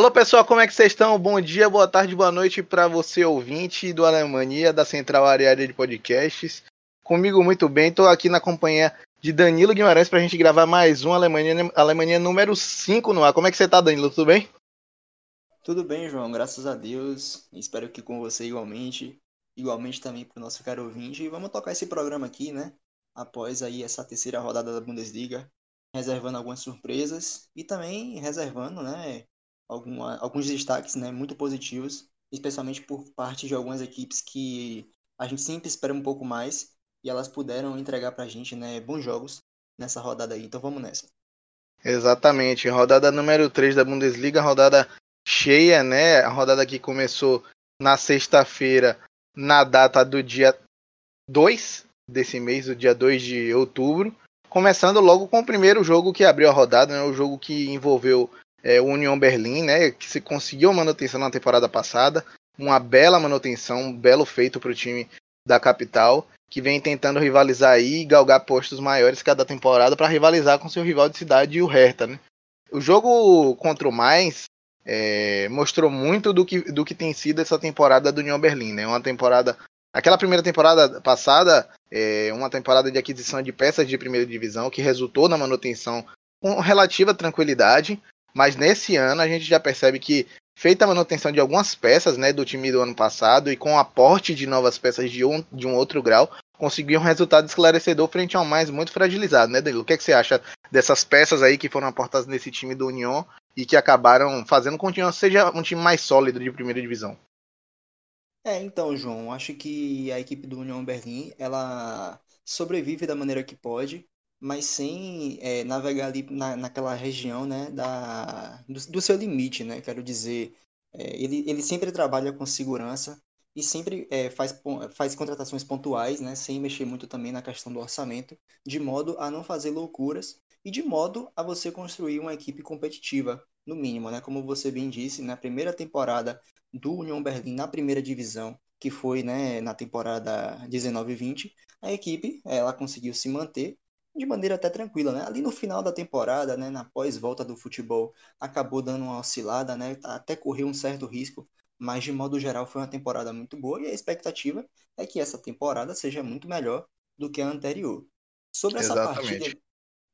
Alô pessoal, como é que vocês estão? Bom dia, boa tarde, boa noite para você ouvinte do Alemanha, da Central Área de Podcasts. Comigo muito bem, estou aqui na companhia de Danilo Guimarães para a gente gravar mais um Alemanha, Alemanha número 5 no ar. Como é que você está, Danilo? Tudo bem? Tudo bem, João, graças a Deus. Espero que com você igualmente, igualmente também para o nosso caro ouvinte. E vamos tocar esse programa aqui, né? Após aí essa terceira rodada da Bundesliga, reservando algumas surpresas e também reservando, né, alguma, alguns destaques né, muito positivos, especialmente por parte de algumas equipes que a gente sempre espera um pouco mais e elas puderam entregar para a gente né, bons jogos nessa rodada aí. Então vamos nessa. Exatamente, rodada número 3 da Bundesliga, rodada cheia, né? A rodada que começou na sexta-feira, na data do dia 2 desse mês, o dia 2 de outubro. Começando logo com o primeiro jogo que abriu a rodada, né? O jogo que envolveu é, o Union Berlim, né, que se conseguiu manutenção na temporada passada, uma bela manutenção, um belo feito para o time da capital, que vem tentando rivalizar aí e galgar postos maiores cada temporada para rivalizar com seu rival de cidade, o Hertha. Né? O jogo contra o Mainz é, mostrou muito do que, do que tem sido essa temporada do Union Berlim, né? Uma temporada, aquela primeira temporada passada, é, uma temporada de aquisição de peças de primeira divisão que resultou na manutenção com relativa tranquilidade, mas nesse ano a gente já percebe que, feita a manutenção de algumas peças né, do time do ano passado e com o aporte de novas peças de um, de um outro grau, conseguiu um resultado esclarecedor frente ao mais muito fragilizado, né, Danilo? O que, é que você acha dessas peças aí que foram aportadas nesse time do União e que acabaram fazendo com que o seja um time mais sólido de primeira divisão? É, então, João, acho que a equipe do União Berlim, ela sobrevive da maneira que pode, mas sem é, navegar ali na, naquela região né, da, do, do, seu limite, né? Quero dizer, é, ele, ele sempre trabalha com segurança e sempre é, faz, faz contratações pontuais, né, sem mexer muito também na questão do orçamento, de modo a não fazer loucuras e de modo a você construir uma equipe competitiva, no mínimo, né? Como você bem disse, na primeira temporada do Union Berlim na primeira divisão, que foi né, na temporada 19-20, a equipe ela conseguiu se manter de maneira até tranquila, né? Ali no final da temporada, né, na pós-volta do futebol, acabou dando uma oscilada, né? Até correu um certo risco, mas de modo geral foi uma temporada muito boa e a expectativa é que essa temporada seja muito melhor do que a anterior. Sobre essa Exatamente. partida,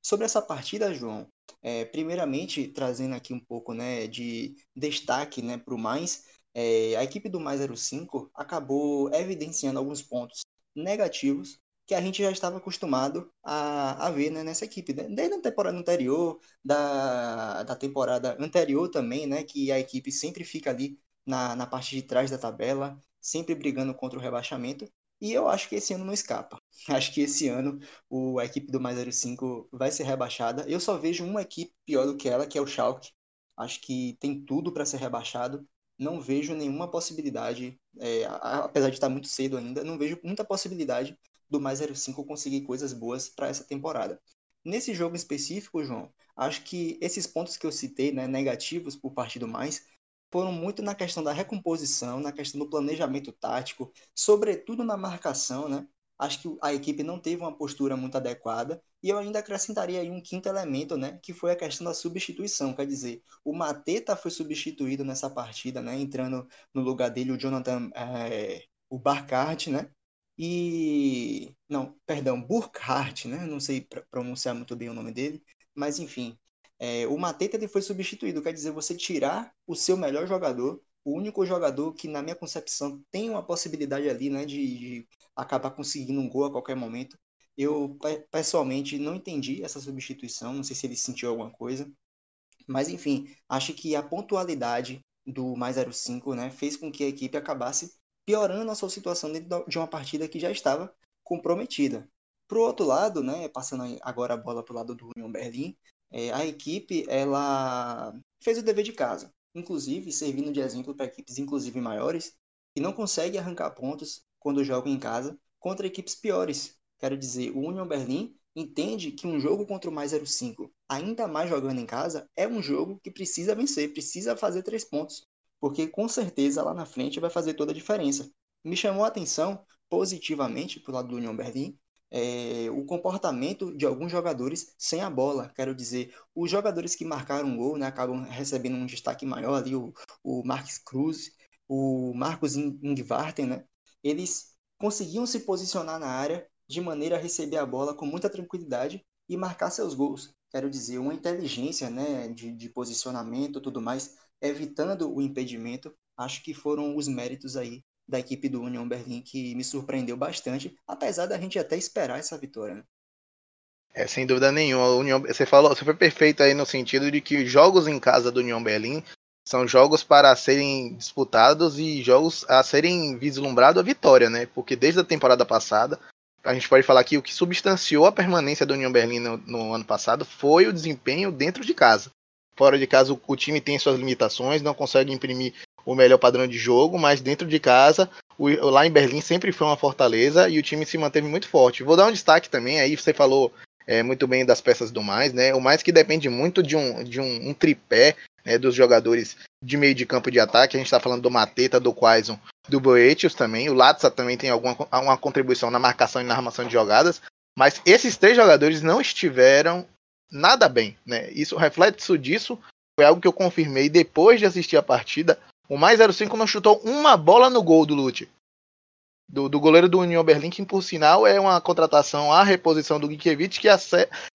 sobre essa partida, João, é, primeiramente trazendo aqui um pouco, né, de destaque, né, para o mais, é, a equipe do mais 05 acabou evidenciando alguns pontos negativos que a gente já estava acostumado a, a ver né, nessa equipe. Né? Desde a temporada anterior, da, da temporada anterior também, né, que a equipe sempre fica ali na, na parte de trás da tabela, sempre brigando contra o rebaixamento. E eu acho que esse ano não escapa. Acho que esse ano o, a equipe do Mais 05 vai ser rebaixada. Eu só vejo uma equipe pior do que ela, que é o Schalke. Acho que tem tudo para ser rebaixado. Não vejo nenhuma possibilidade, é, apesar de estar muito cedo ainda, não vejo muita possibilidade do Mais 05 conseguir coisas boas para essa temporada. Nesse jogo específico, João, acho que esses pontos que eu citei, né, negativos por parte do Mais, foram muito na questão da recomposição, na questão do planejamento tático, sobretudo na marcação, né? Acho que a equipe não teve uma postura muito adequada e eu ainda acrescentaria aí um quinto elemento, né, que foi a questão da substituição, quer dizer, o Mateta foi substituído nessa partida, né, entrando no lugar dele o Jonathan, é, o Barcart, né, e. Não, perdão, Burkhardt, né? Não sei pronunciar muito bem o nome dele, mas enfim. É, o Mateta ele foi substituído, quer dizer, você tirar o seu melhor jogador, o único jogador que, na minha concepção, tem uma possibilidade ali, né, de, de acabar conseguindo um gol a qualquer momento. Eu, pessoalmente, não entendi essa substituição, não sei se ele sentiu alguma coisa, mas enfim, acho que a pontualidade do mais 05, né, fez com que a equipe acabasse piorando a sua situação dentro de uma partida que já estava comprometida. Para o outro lado, né, passando agora a bola para o lado do Union Berlim, é, a equipe ela fez o dever de casa, inclusive servindo de exemplo para equipes inclusive maiores que não conseguem arrancar pontos quando jogam em casa contra equipes piores. Quero dizer, o Union Berlim entende que um jogo contra o mais 05, ainda mais jogando em casa, é um jogo que precisa vencer, precisa fazer três pontos porque com certeza lá na frente vai fazer toda a diferença. Me chamou a atenção positivamente pro lado do União Berlim é, o comportamento de alguns jogadores sem a bola. Quero dizer, os jogadores que marcaram gol né, acabam recebendo um destaque maior ali, o, o Marcos Cruz, o Marcos Ingvarten, né? Eles conseguiam se posicionar na área de maneira a receber a bola com muita tranquilidade e marcar seus gols. Quero dizer, uma inteligência né, de, de posicionamento tudo mais, evitando o impedimento. Acho que foram os méritos aí da equipe do União Berlim que me surpreendeu bastante, apesar da gente até esperar essa vitória. Né? É, sem dúvida nenhuma. União, você falou, você foi perfeito aí no sentido de que jogos em casa do União Berlim são jogos para serem disputados e jogos a serem vislumbrado a vitória, né? Porque desde a temporada passada, a gente pode falar que o que substanciou a permanência do União Berlim no, no ano passado foi o desempenho dentro de casa. Fora de casa, o, o time tem suas limitações, não consegue imprimir o melhor padrão de jogo, mas dentro de casa, o, lá em Berlim sempre foi uma fortaleza e o time se manteve muito forte. Vou dar um destaque também, aí você falou é, muito bem das peças do mais, né? O mais que depende muito de um, de um, um tripé né, dos jogadores de meio de campo de ataque. A gente está falando do Mateta, do Quaison, do Boetius também. O Latza também tem alguma uma contribuição na marcação e na armação de jogadas. Mas esses três jogadores não estiveram nada bem. Né? Isso, reflexo disso foi algo que eu confirmei depois de assistir a partida o mais 05 não chutou uma bola no gol do Lute. Do, do, goleiro do União Berlim, que por sinal é uma contratação, a reposição do Gikiewicz, que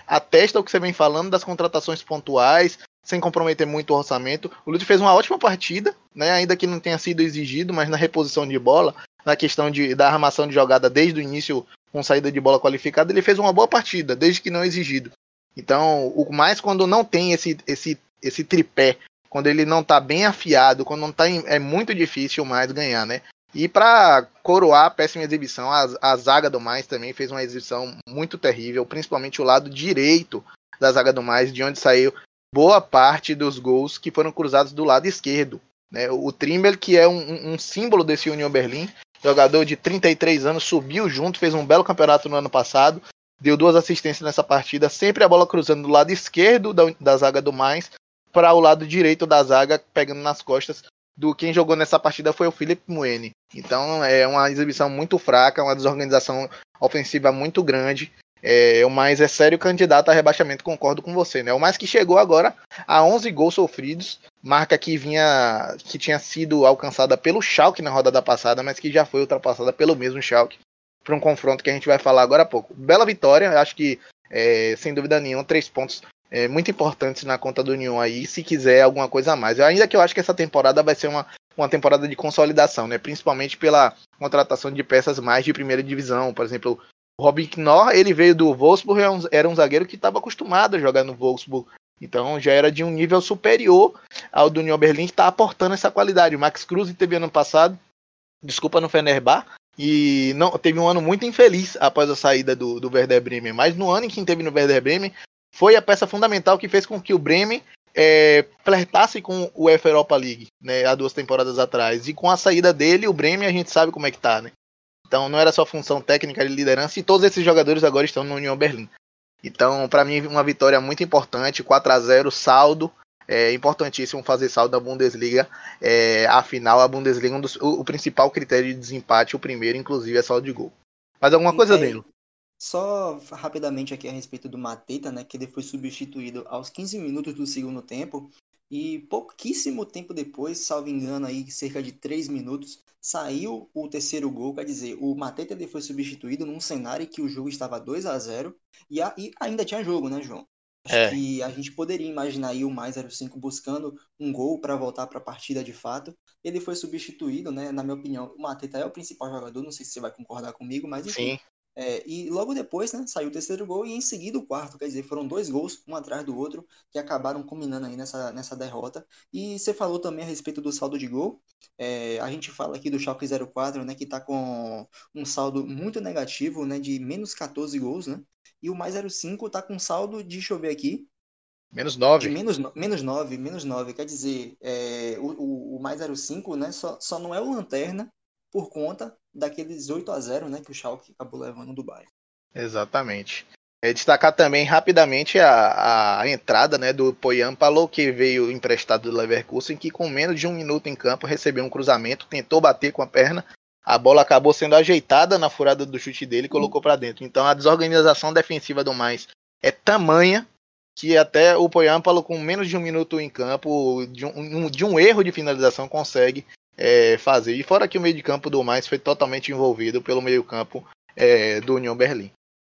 atesta o que você vem falando das contratações pontuais, sem comprometer muito o orçamento. O Lute fez uma ótima partida, né, ainda que não tenha sido exigido, mas na reposição de bola, na questão de, da armação de jogada desde o início com saída de bola qualificada, ele fez uma boa partida, desde que não exigido. Então, o mais quando não tem esse, esse, esse tripé quando ele não tá bem afiado, quando não tá em, é muito difícil mais ganhar, né? E para coroar a péssima exibição, a, a zaga do mais também fez uma exibição muito terrível, principalmente o lado direito da zaga do mais, de onde saiu boa parte dos gols que foram cruzados do lado esquerdo. Né? O Trimber, que é um, um símbolo desse Union Berlim, jogador de 33 anos, subiu junto, fez um belo campeonato no ano passado, deu duas assistências nessa partida, sempre a bola cruzando do lado esquerdo da, da zaga do mais, para o lado direito da zaga, pegando nas costas do quem jogou nessa partida foi o Felipe Muene. Então é uma exibição muito fraca, uma desorganização ofensiva muito grande. É, o mais é sério candidato a rebaixamento, concordo com você, né? O mais que chegou agora a 11 gols sofridos, marca que vinha que tinha sido alcançada pelo Schalke na rodada passada, mas que já foi ultrapassada pelo mesmo Schalke para um confronto que a gente vai falar agora há pouco. Bela vitória, acho que é, sem dúvida nenhuma, três pontos é, muito importantes na conta do União aí, se quiser alguma coisa a mais. Ainda que eu acho que essa temporada vai ser uma, uma temporada de consolidação, né? Principalmente pela contratação de peças mais de primeira divisão. Por exemplo, Robin Knorr, ele veio do Wolfsburg, era um, zagueiro que estava acostumado a jogar no Wolfsburg. Então já era de um nível superior ao do União Berlim, que está aportando essa qualidade. O Max Cruz teve ano passado, desculpa no Fenerbah, e não teve um ano muito infeliz após a saída do, do Werder Bremen. Mas no ano em que teve no Werder Bremen, foi a peça fundamental que fez com que o Bremen é, flertasse com o UEFA Europa League, né, há duas temporadas atrás. E com a saída dele, o Bremen a gente sabe como é que tá, né? Então não era só função técnica de liderança e todos esses jogadores agora estão no União Berlim. Então, para mim, uma vitória muito importante, 4 a 0 saldo. É importantíssimo fazer saldo da Bundesliga. É, afinal, a Bundesliga, um dos, o, o, principal critério de desempate, o primeiro, inclusive, é saldo de gol. Mas alguma coisa dele? Só rapidamente aqui a respeito do Mateta, né, que ele foi substituído aos 15 minutos do segundo tempo e pouquíssimo tempo depois, salvo engano aí, cerca de 3 minutos, saiu o terceiro gol, quer dizer, o Mateta foi substituído num cenário que o jogo estava 2 a 0 e, a, e ainda tinha jogo, né, João? Acho é. que a gente poderia imaginar aí o mais 05 buscando um gol para voltar para a partida de fato. Ele foi substituído, né? Na minha opinião, o Mateta é o principal jogador, não sei se você vai concordar comigo, mas enfim, Sim. É, e logo depois, né, saiu o terceiro gol e em seguida o quarto, quer dizer, foram dois gols, um atrás do outro, que acabaram combinando aí nessa, nessa derrota. E você falou também a respeito do saldo de gol. É, a gente fala aqui do Schalke 04, né, que está com um saldo muito negativo, né, de menos 14 gols, né? E o mais 05 está com saldo de, deixa eu ver aqui, Menos 9. Menos, menos 9, menos 9. Quer dizer, é, o, o, o mais 05, né? Só, só não é o Lanterna, por conta daqueles 8 a 0 né, que o Schalke acabou levando do Bayern. Exatamente. É, destacar também rapidamente a, a entrada né, do Poyan Palo, que veio emprestado do Leverkusen, que com menos de um minuto em campo recebeu um cruzamento, tentou bater com a perna, a bola acabou sendo ajeitada na furada do chute dele e colocou para dentro. Então a desorganização defensiva do mais é tamanha que até o Poyampalo, com menos de um minuto em campo, de um, de um erro de finalização, consegue é, fazer. E fora que o meio de campo do mais foi totalmente envolvido pelo meio campo é, do União Berlim.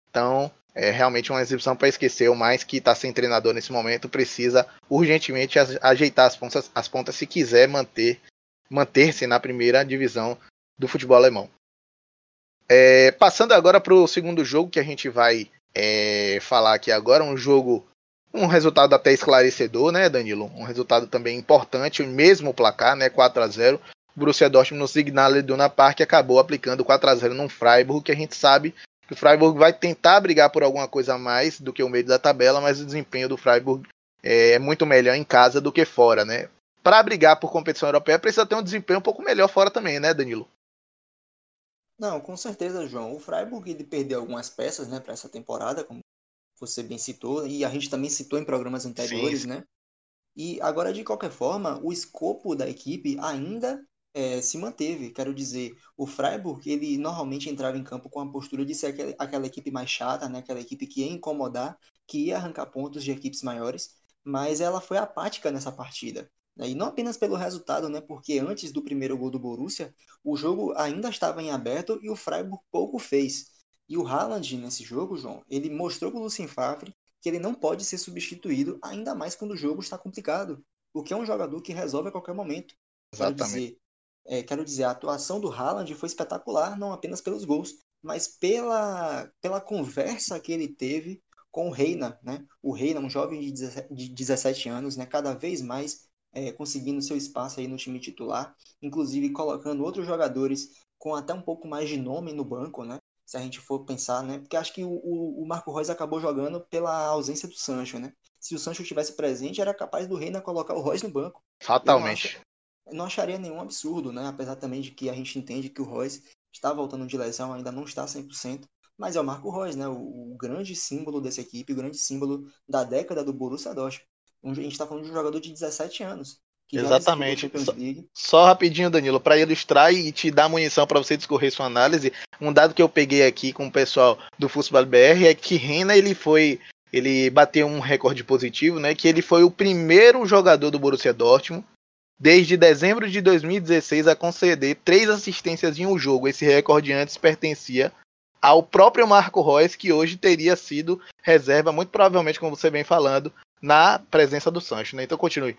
Então, é realmente uma exibição para esquecer. O mais que está sem treinador nesse momento precisa urgentemente ajeitar as pontas, as pontas se quiser manter manter-se na primeira divisão do futebol alemão. É, passando agora para o segundo jogo que a gente vai é, falar aqui agora, um jogo, um resultado até esclarecedor, né, Danilo? Um resultado também importante, o mesmo placar, né, 4 a 0 Borussia Dortmund no Signal Iduna Park acabou aplicando 4 a 0 no Freiburg, que a gente sabe que o Freiburg vai tentar brigar por alguma coisa a mais do que o meio da tabela, mas o desempenho do Freiburg é muito melhor em casa do que fora, né? Para brigar por competição europeia precisa ter um desempenho um pouco melhor fora também, né, Danilo? Não, com certeza, João. O Freiburg ele perdeu algumas peças, né, para essa temporada, como você bem citou, e a gente também citou em programas anteriores, Sim. né? E agora, de qualquer forma, o escopo da equipe ainda é, se manteve. Quero dizer, o Freiburg, ele normalmente entrava em campo com a postura de ser aquela, aquela equipe mais chata, né? aquela equipe que ia incomodar, que ia arrancar pontos de equipes maiores, mas ela foi apática nessa partida. Né? E não apenas pelo resultado, né? porque antes do primeiro gol do Borussia, o jogo ainda estava em aberto e o Freiburg pouco fez. E o Haaland, nesse jogo, João, ele mostrou para o Lucien Favre que ele não pode ser substituído, ainda mais quando o jogo está complicado. Porque é um jogador que resolve a qualquer momento. Exatamente. Quero dizer, é, quero dizer, a atuação do Haaland foi espetacular, não apenas pelos gols, mas pela, pela conversa que ele teve com o Reina, né? O Reina, um jovem de 17, de 17 anos, né? Cada vez mais é, conseguindo seu espaço aí no time titular, inclusive colocando outros jogadores com até um pouco mais de nome no banco, né? Se a gente for pensar, né? Porque acho que o, o, Marco Reus acabou jogando pela ausência do Sancho, né? Se o Sancho estivesse presente, era capaz do Reina colocar o Royce no banco. Fatalmente não acharia nenhum absurdo, né? Apesar também de que a gente entende que o Royce está voltando de lesão, ainda não está 100%, mas é o Marco Reus, né? O, o, grande símbolo dessa equipe, o grande símbolo da década do Borussia Dortmund. A gente está falando de um jogador de 17 anos. Exatamente. Só, só, rapidinho, Danilo, para ilustrar e te dar munição para você discorrer sua análise, um dado que eu peguei aqui com o pessoal do Futebol BR é que Reina ele foi ele bateu um recorde positivo, né? Que ele foi o primeiro jogador do Borussia Dortmund desde dezembro de 2016 a conceder três assistências em um jogo. Esse recorde antes pertencia ao próprio Marco Reus, que hoje teria sido reserva, muito provavelmente, como você vem falando, na presença do Sancho. Né? Então continue.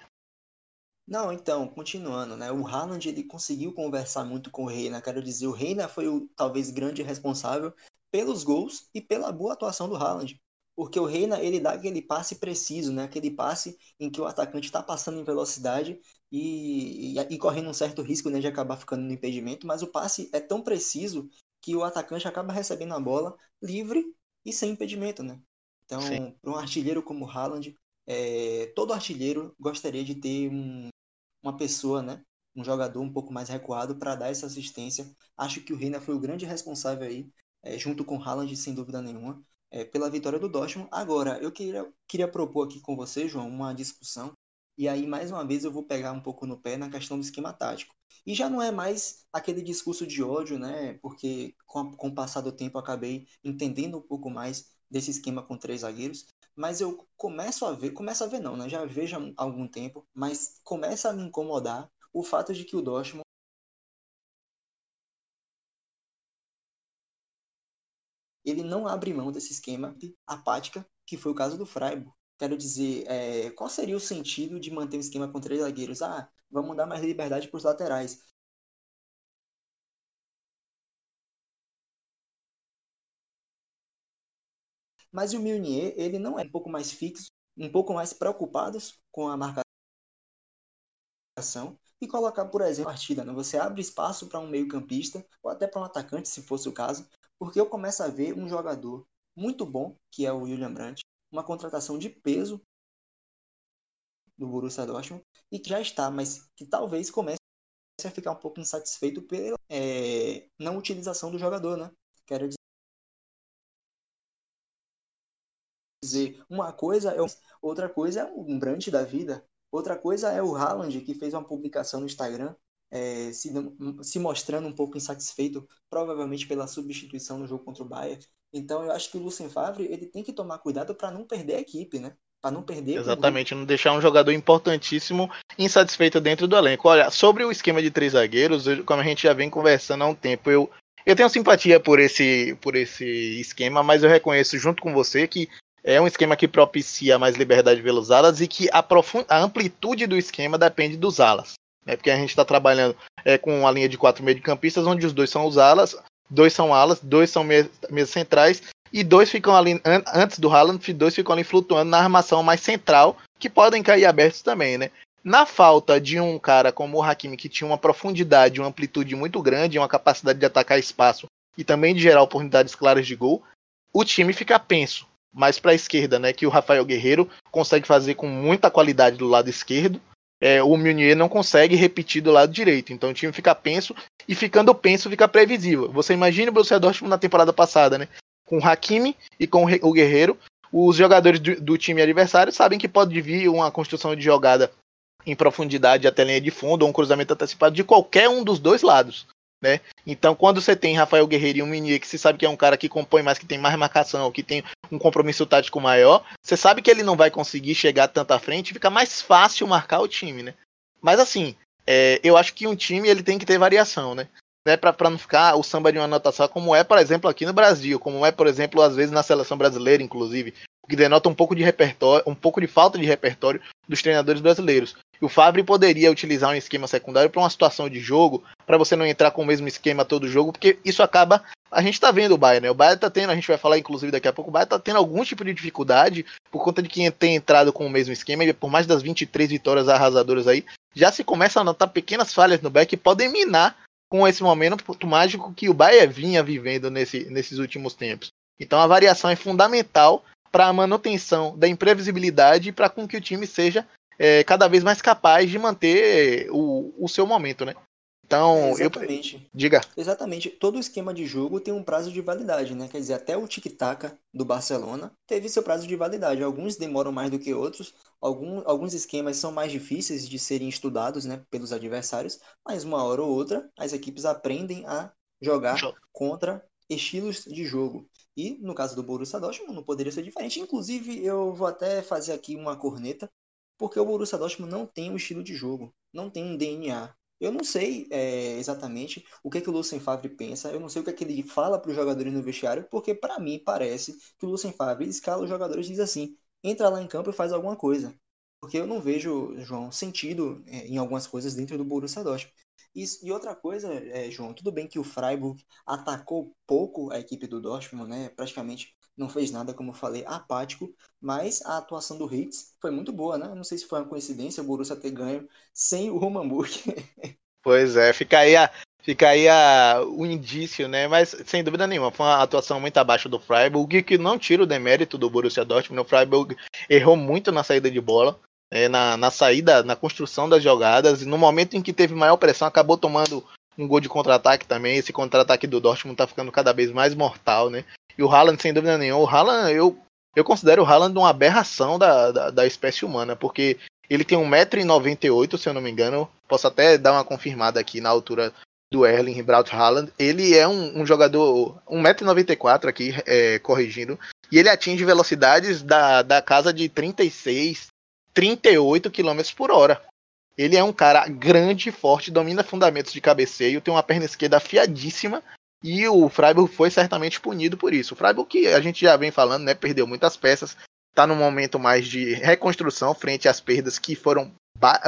Não, então, continuando, né? O Haaland ele conseguiu conversar muito com o Reina. Quero dizer, o Reina foi o talvez grande responsável pelos gols e pela boa atuação do Haaland porque o Reina ele dá aquele passe preciso, né? Aquele passe em que o atacante está passando em velocidade e, e, e, correndo um certo risco né, de acabar ficando no impedimento, mas o passe é tão preciso que o atacante acaba recebendo a bola livre e sem impedimento, né? Então, para um artilheiro como o Haaland, é, todo artilheiro gostaria de ter um, uma pessoa, né? Um jogador um pouco mais recuado para dar essa assistência. Acho que o Reina foi o grande responsável aí, é, junto com Haaland, sem dúvida nenhuma, é, pela vitória do Dortmund. Agora, eu queria, queria propor aqui com você, João, uma discussão. E aí, mais uma vez, eu vou pegar um pouco no pé na questão do esquema tático. E já não é mais aquele discurso de ódio, né? Porque com, com o passar do tempo eu acabei entendendo um pouco mais desse esquema com três zagueiros. Mas eu começo a ver, começo a ver não, né? Já vejo há algum tempo, mas começa a me incomodar o fato de que o Dortmund ele não abre mão desse esquema apática, que foi o caso do Freiburg. Quero dizer, é, qual seria o sentido de manter um esquema com três zagueiros? Ah, vamos dar mais liberdade para os laterais. Mas o Milnier, ele não é um pouco mais fixo, um pouco mais preocupado com a marcação e colocar, por exemplo, a partida. Né? Você abre espaço para um meio-campista ou até para um atacante, se fosse o caso, porque eu começo a ver um jogador muito bom, que é o William Brandt, uma contratação de peso do Borussia Dortmund e que já está, mas que talvez comece a ficar um pouco insatisfeito pela é, não utilização do jogador, né? Quero dizer, uma coisa é outra coisa é um Brandt da vida, outra coisa é o Haaland que fez uma publicação no Instagram é, se, se mostrando um pouco insatisfeito, provavelmente pela substituição no jogo contra o Bayern. Então eu acho que o Lucien Favre ele tem que tomar cuidado para não perder a equipe, né? Para não perder. Exatamente, não deixar um jogador importantíssimo insatisfeito dentro do elenco. Olha, sobre o esquema de três zagueiros, como a gente já vem conversando há um tempo, eu, eu tenho simpatia por esse, por esse esquema, mas eu reconheço junto com você que é um esquema que propicia mais liberdade pelos alas e que a, a amplitude do esquema depende dos alas. Né? Porque a gente está trabalhando é, com uma linha de quatro meio-campistas, onde os dois são os alas, dois são alas, dois são meias centrais e dois ficam ali an antes do Haaland, dois ficam ali flutuando na armação mais central, que podem cair abertos também, né? Na falta de um cara como o Hakimi, que tinha uma profundidade, uma amplitude muito grande, uma capacidade de atacar espaço e também de gerar oportunidades claras de gol, o time fica penso mais para a esquerda, né? Que o Rafael Guerreiro consegue fazer com muita qualidade do lado esquerdo. É, o Meunier não consegue repetir do lado direito. Então o time fica penso e ficando penso fica previsível. Você imagina o Borussia Dortmund na temporada passada, né? Com o Hakimi e com o Guerreiro, os jogadores do, do time adversário sabem que pode vir uma construção de jogada em profundidade até a linha de fundo ou um cruzamento antecipado de qualquer um dos dois lados né? Então, quando você tem Rafael Guerreiro e um Minier, que você sabe que é um cara que compõe mais, que tem mais marcação, que tem um compromisso tático maior, você sabe que ele não vai conseguir chegar tanto à frente, fica mais fácil marcar o time, né? Mas assim, é, eu acho que um time ele tem que ter variação, né? né para não ficar o samba de uma anotação, como é, por exemplo, aqui no Brasil, como é, por exemplo, às vezes na seleção brasileira, inclusive, o que denota um pouco de repertório, um pouco de falta de repertório dos treinadores brasileiros. O Fábio poderia utilizar um esquema secundário para uma situação de jogo, para você não entrar com o mesmo esquema todo jogo, porque isso acaba. A gente está vendo o Bayern, né? O Bayern está tendo, a gente vai falar inclusive daqui a pouco, o Bayern está tendo algum tipo de dificuldade por conta de quem tem entrado com o mesmo esquema, e por mais das 23 vitórias arrasadoras aí, já se começa a notar pequenas falhas no back que podem minar com esse momento mágico que o Bayern vinha vivendo nesse, nesses últimos tempos. Então a variação é fundamental para a manutenção da imprevisibilidade e para com que o time seja é, cada vez mais capaz de manter o, o seu momento, né? Então, Exatamente. Eu... Diga. Exatamente. Todo esquema de jogo tem um prazo de validade, né? Quer dizer, até o tic-tac do Barcelona teve seu prazo de validade. Alguns demoram mais do que outros, algum, alguns esquemas são mais difíceis de serem estudados, né, pelos adversários, mas uma hora ou outra as equipes aprendem a jogar contra estilos de jogo. E no caso do Borussia Dortmund não poderia ser diferente. Inclusive, eu vou até fazer aqui uma corneta porque o Borussia Dortmund não tem um estilo de jogo, não tem um DNA. Eu não sei é, exatamente o que, é que o Lucien Favre pensa, eu não sei o que, é que ele fala para os jogadores no vestiário, porque para mim parece que o Lucien Favre escala os jogadores e diz assim: entra lá em campo e faz alguma coisa. Porque eu não vejo, João, sentido é, em algumas coisas dentro do Borussia Dortmund. E, e outra coisa, João, tudo bem que o Freiburg atacou pouco a equipe do Dortmund, né? Praticamente não fez nada, como eu falei, apático, mas a atuação do Hitz foi muito boa, né? Não sei se foi uma coincidência o Borussia ter ganho sem o Roman Burke. Pois é, fica aí, a, fica aí a, o indício, né? Mas sem dúvida nenhuma, foi uma atuação muito abaixo do Freiburg, que não tira o demérito do Borussia Dortmund. O Freiburg errou muito na saída de bola, é, na, na saída, na construção das jogadas, e no momento em que teve maior pressão, acabou tomando um gol de contra-ataque também. Esse contra-ataque do Dortmund tá ficando cada vez mais mortal, né? E o Haaland, sem dúvida nenhuma, o Haaland, eu, eu considero o Haaland uma aberração da, da, da espécie humana, porque ele tem 1,98m, se eu não me engano. Posso até dar uma confirmada aqui na altura do Erling Braut Haaland. Ele é um, um jogador 1,94m aqui, é, corrigindo. E ele atinge velocidades da, da casa de 36, 38 km por hora. Ele é um cara grande, forte, domina fundamentos de cabeceio, tem uma perna esquerda afiadíssima e o Freiburg foi certamente punido por isso. O Freiburg, que a gente já vem falando, né, perdeu muitas peças, está num momento mais de reconstrução frente às perdas que foram,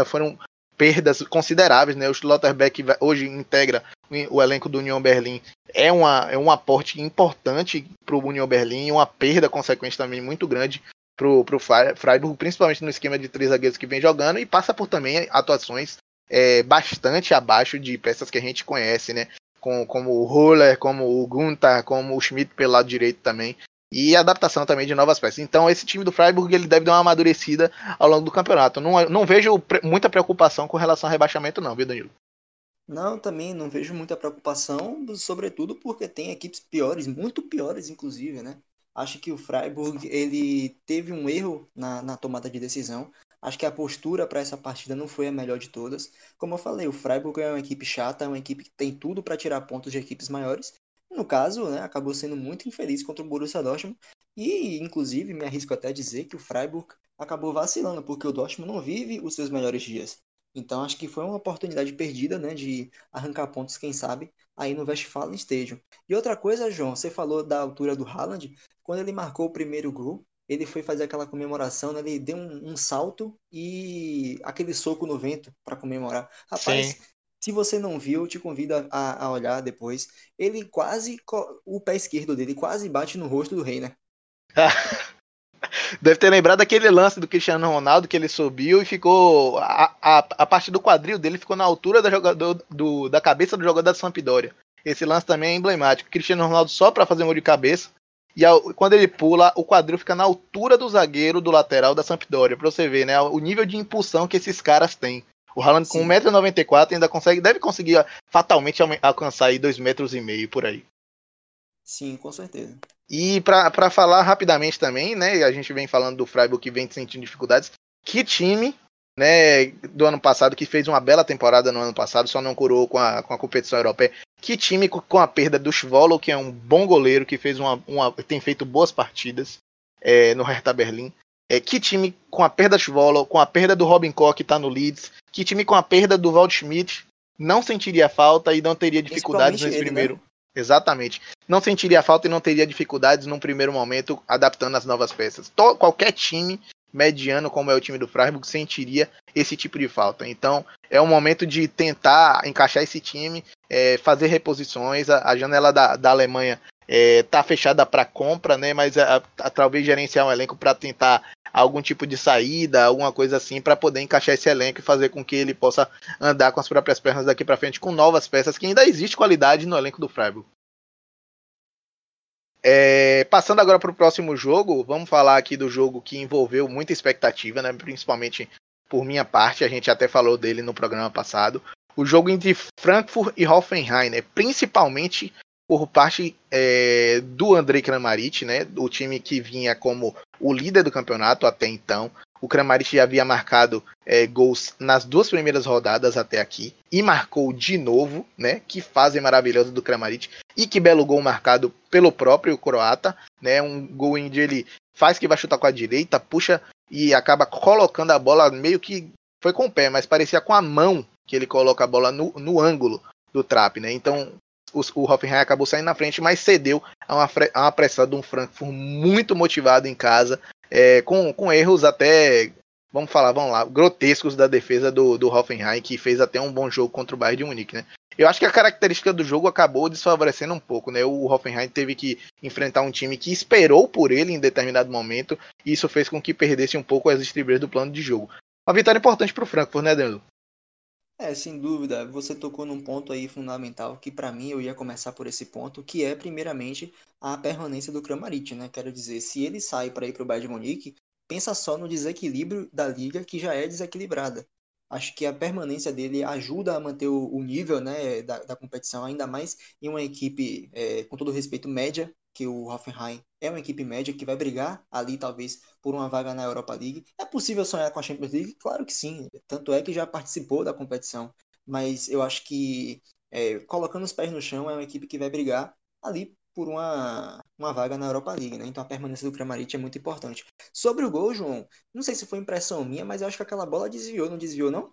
foram perdas consideráveis. Né? O Schlotterbeck hoje integra o elenco do União Berlim. É, uma, é um aporte importante para o União Berlim uma perda consequente também muito grande para o Freiburg, principalmente no esquema de três zagueiros que vem jogando, e passa por também atuações é, bastante abaixo de peças que a gente conhece, né? Com, como o Roller, como o Gunther, como o Schmidt pelo lado direito também. E adaptação também de novas peças. Então, esse time do Freiburg ele deve dar uma amadurecida ao longo do campeonato. Não, não vejo muita preocupação com relação ao rebaixamento, não, viu, Danilo? Não, também não vejo muita preocupação, sobretudo porque tem equipes piores, muito piores, inclusive, né? Acho que o Freiburg ele teve um erro na, na tomada de decisão. Acho que a postura para essa partida não foi a melhor de todas. Como eu falei, o Freiburg é uma equipe chata, é uma equipe que tem tudo para tirar pontos de equipes maiores. No caso, né, acabou sendo muito infeliz contra o Borussia Dortmund e, inclusive, me arrisco até a dizer que o Freiburg acabou vacilando, porque o Dortmund não vive os seus melhores dias. Então, acho que foi uma oportunidade perdida, né, de arrancar pontos, quem sabe, aí no Westfalen Stadium. E outra coisa, João, você falou da altura do Haaland, quando ele marcou o primeiro gol, ele foi fazer aquela comemoração, né, ele deu um, um salto e aquele soco no vento para comemorar. Rapaz, Sim. Se você não viu, eu te convido a, a, olhar depois. Ele quase. O pé esquerdo dele quase bate no rosto do rei, né? Deve ter lembrado aquele lance do Cristiano Ronaldo que ele subiu e ficou. A, a, a parte do quadril dele ficou na altura da, jogador, do, da cabeça do jogador da Sampdoria. Esse lance também é emblemático. Cristiano Ronaldo só para fazer um gol de cabeça. E ao, quando ele pula, o quadril fica na altura do zagueiro do lateral da Sampdoria. Pra você ver, né? O nível de impulsão que esses caras têm. O Haaland com 1,94m ainda consegue, deve conseguir fatalmente alcançar aí 2,5 metros e meio por aí. Sim, com certeza. E para falar rapidamente também, né, a gente vem falando do Freiburg que vem sentindo dificuldades. Que time, né, do ano passado que fez uma bela temporada no ano passado, só não curou com a, com a competição europeia. Que time com a perda do Schwolo, que é um bom goleiro, que fez uma, uma tem feito boas partidas é, no Hertha Berlim. É, que time com a perda do Schwolo, com a perda do Robin Koch que está no Leeds, que time com a perda do Walt Schmidt não sentiria falta e não teria dificuldades nesse ele, primeiro. Né? Exatamente. Não sentiria falta e não teria dificuldades num primeiro momento adaptando as novas peças. Todo, qualquer time mediano, como é o time do Freiburg, sentiria esse tipo de falta. Então, é um momento de tentar encaixar esse time, é, fazer reposições. A, a janela da, da Alemanha é, tá fechada para compra, né? Mas a, a, talvez gerenciar um elenco para tentar algum tipo de saída, alguma coisa assim, para poder encaixar esse elenco e fazer com que ele possa andar com as próprias pernas daqui para frente com novas peças, que ainda existe qualidade no elenco do Freiburg. É, passando agora para o próximo jogo, vamos falar aqui do jogo que envolveu muita expectativa, né, principalmente por minha parte, a gente até falou dele no programa passado. O jogo entre Frankfurt e Hoffenheim, né, principalmente por parte é, do Andrei Kramaric, né, o time que vinha como o líder do campeonato até então. O Kramaric já havia marcado é, gols nas duas primeiras rodadas até aqui e marcou de novo, né? Que fase maravilhosa do Kramaric e que belo gol marcado pelo próprio croata, né? Um gol onde ele faz que vai chutar com a direita, puxa e acaba colocando a bola meio que foi com o pé, mas parecia com a mão que ele coloca a bola no, no ângulo do trap, né? Então o Hoffenheim acabou saindo na frente, mas cedeu a uma, a uma pressão de um Frankfurt muito motivado em casa, é, com, com erros até, vamos falar, vamos lá, grotescos da defesa do, do Hoffenheim, que fez até um bom jogo contra o Bayern de Munique, né? Eu acho que a característica do jogo acabou desfavorecendo um pouco, né? O Hoffenheim teve que enfrentar um time que esperou por ele em determinado momento, e isso fez com que perdesse um pouco as estribeiras do plano de jogo. Uma vitória importante para o Frankfurt, né, Danilo? É, sem dúvida, você tocou num ponto aí fundamental que para mim eu ia começar por esse ponto, que é primeiramente a permanência do Kramaric, né? Quero dizer, se ele sai para ir para o Bayern de Munique, pensa só no desequilíbrio da liga que já é desequilibrada. Acho que a permanência dele ajuda a manter o, o nível né, da, da, competição, ainda mais em uma equipe, é, com todo respeito, média, que o Hoffenheim é uma equipe média que vai brigar ali, talvez, por uma vaga na Europa League. É possível sonhar com a Champions League? Claro que sim. Tanto é que já participou da competição. Mas eu acho que, é, colocando os pés no chão, é uma equipe que vai brigar ali por uma, uma vaga na Europa League, né? Então a permanência do Kramaric é muito importante. Sobre o gol, João, não sei se foi impressão minha, mas eu acho que aquela bola desviou, não desviou, não?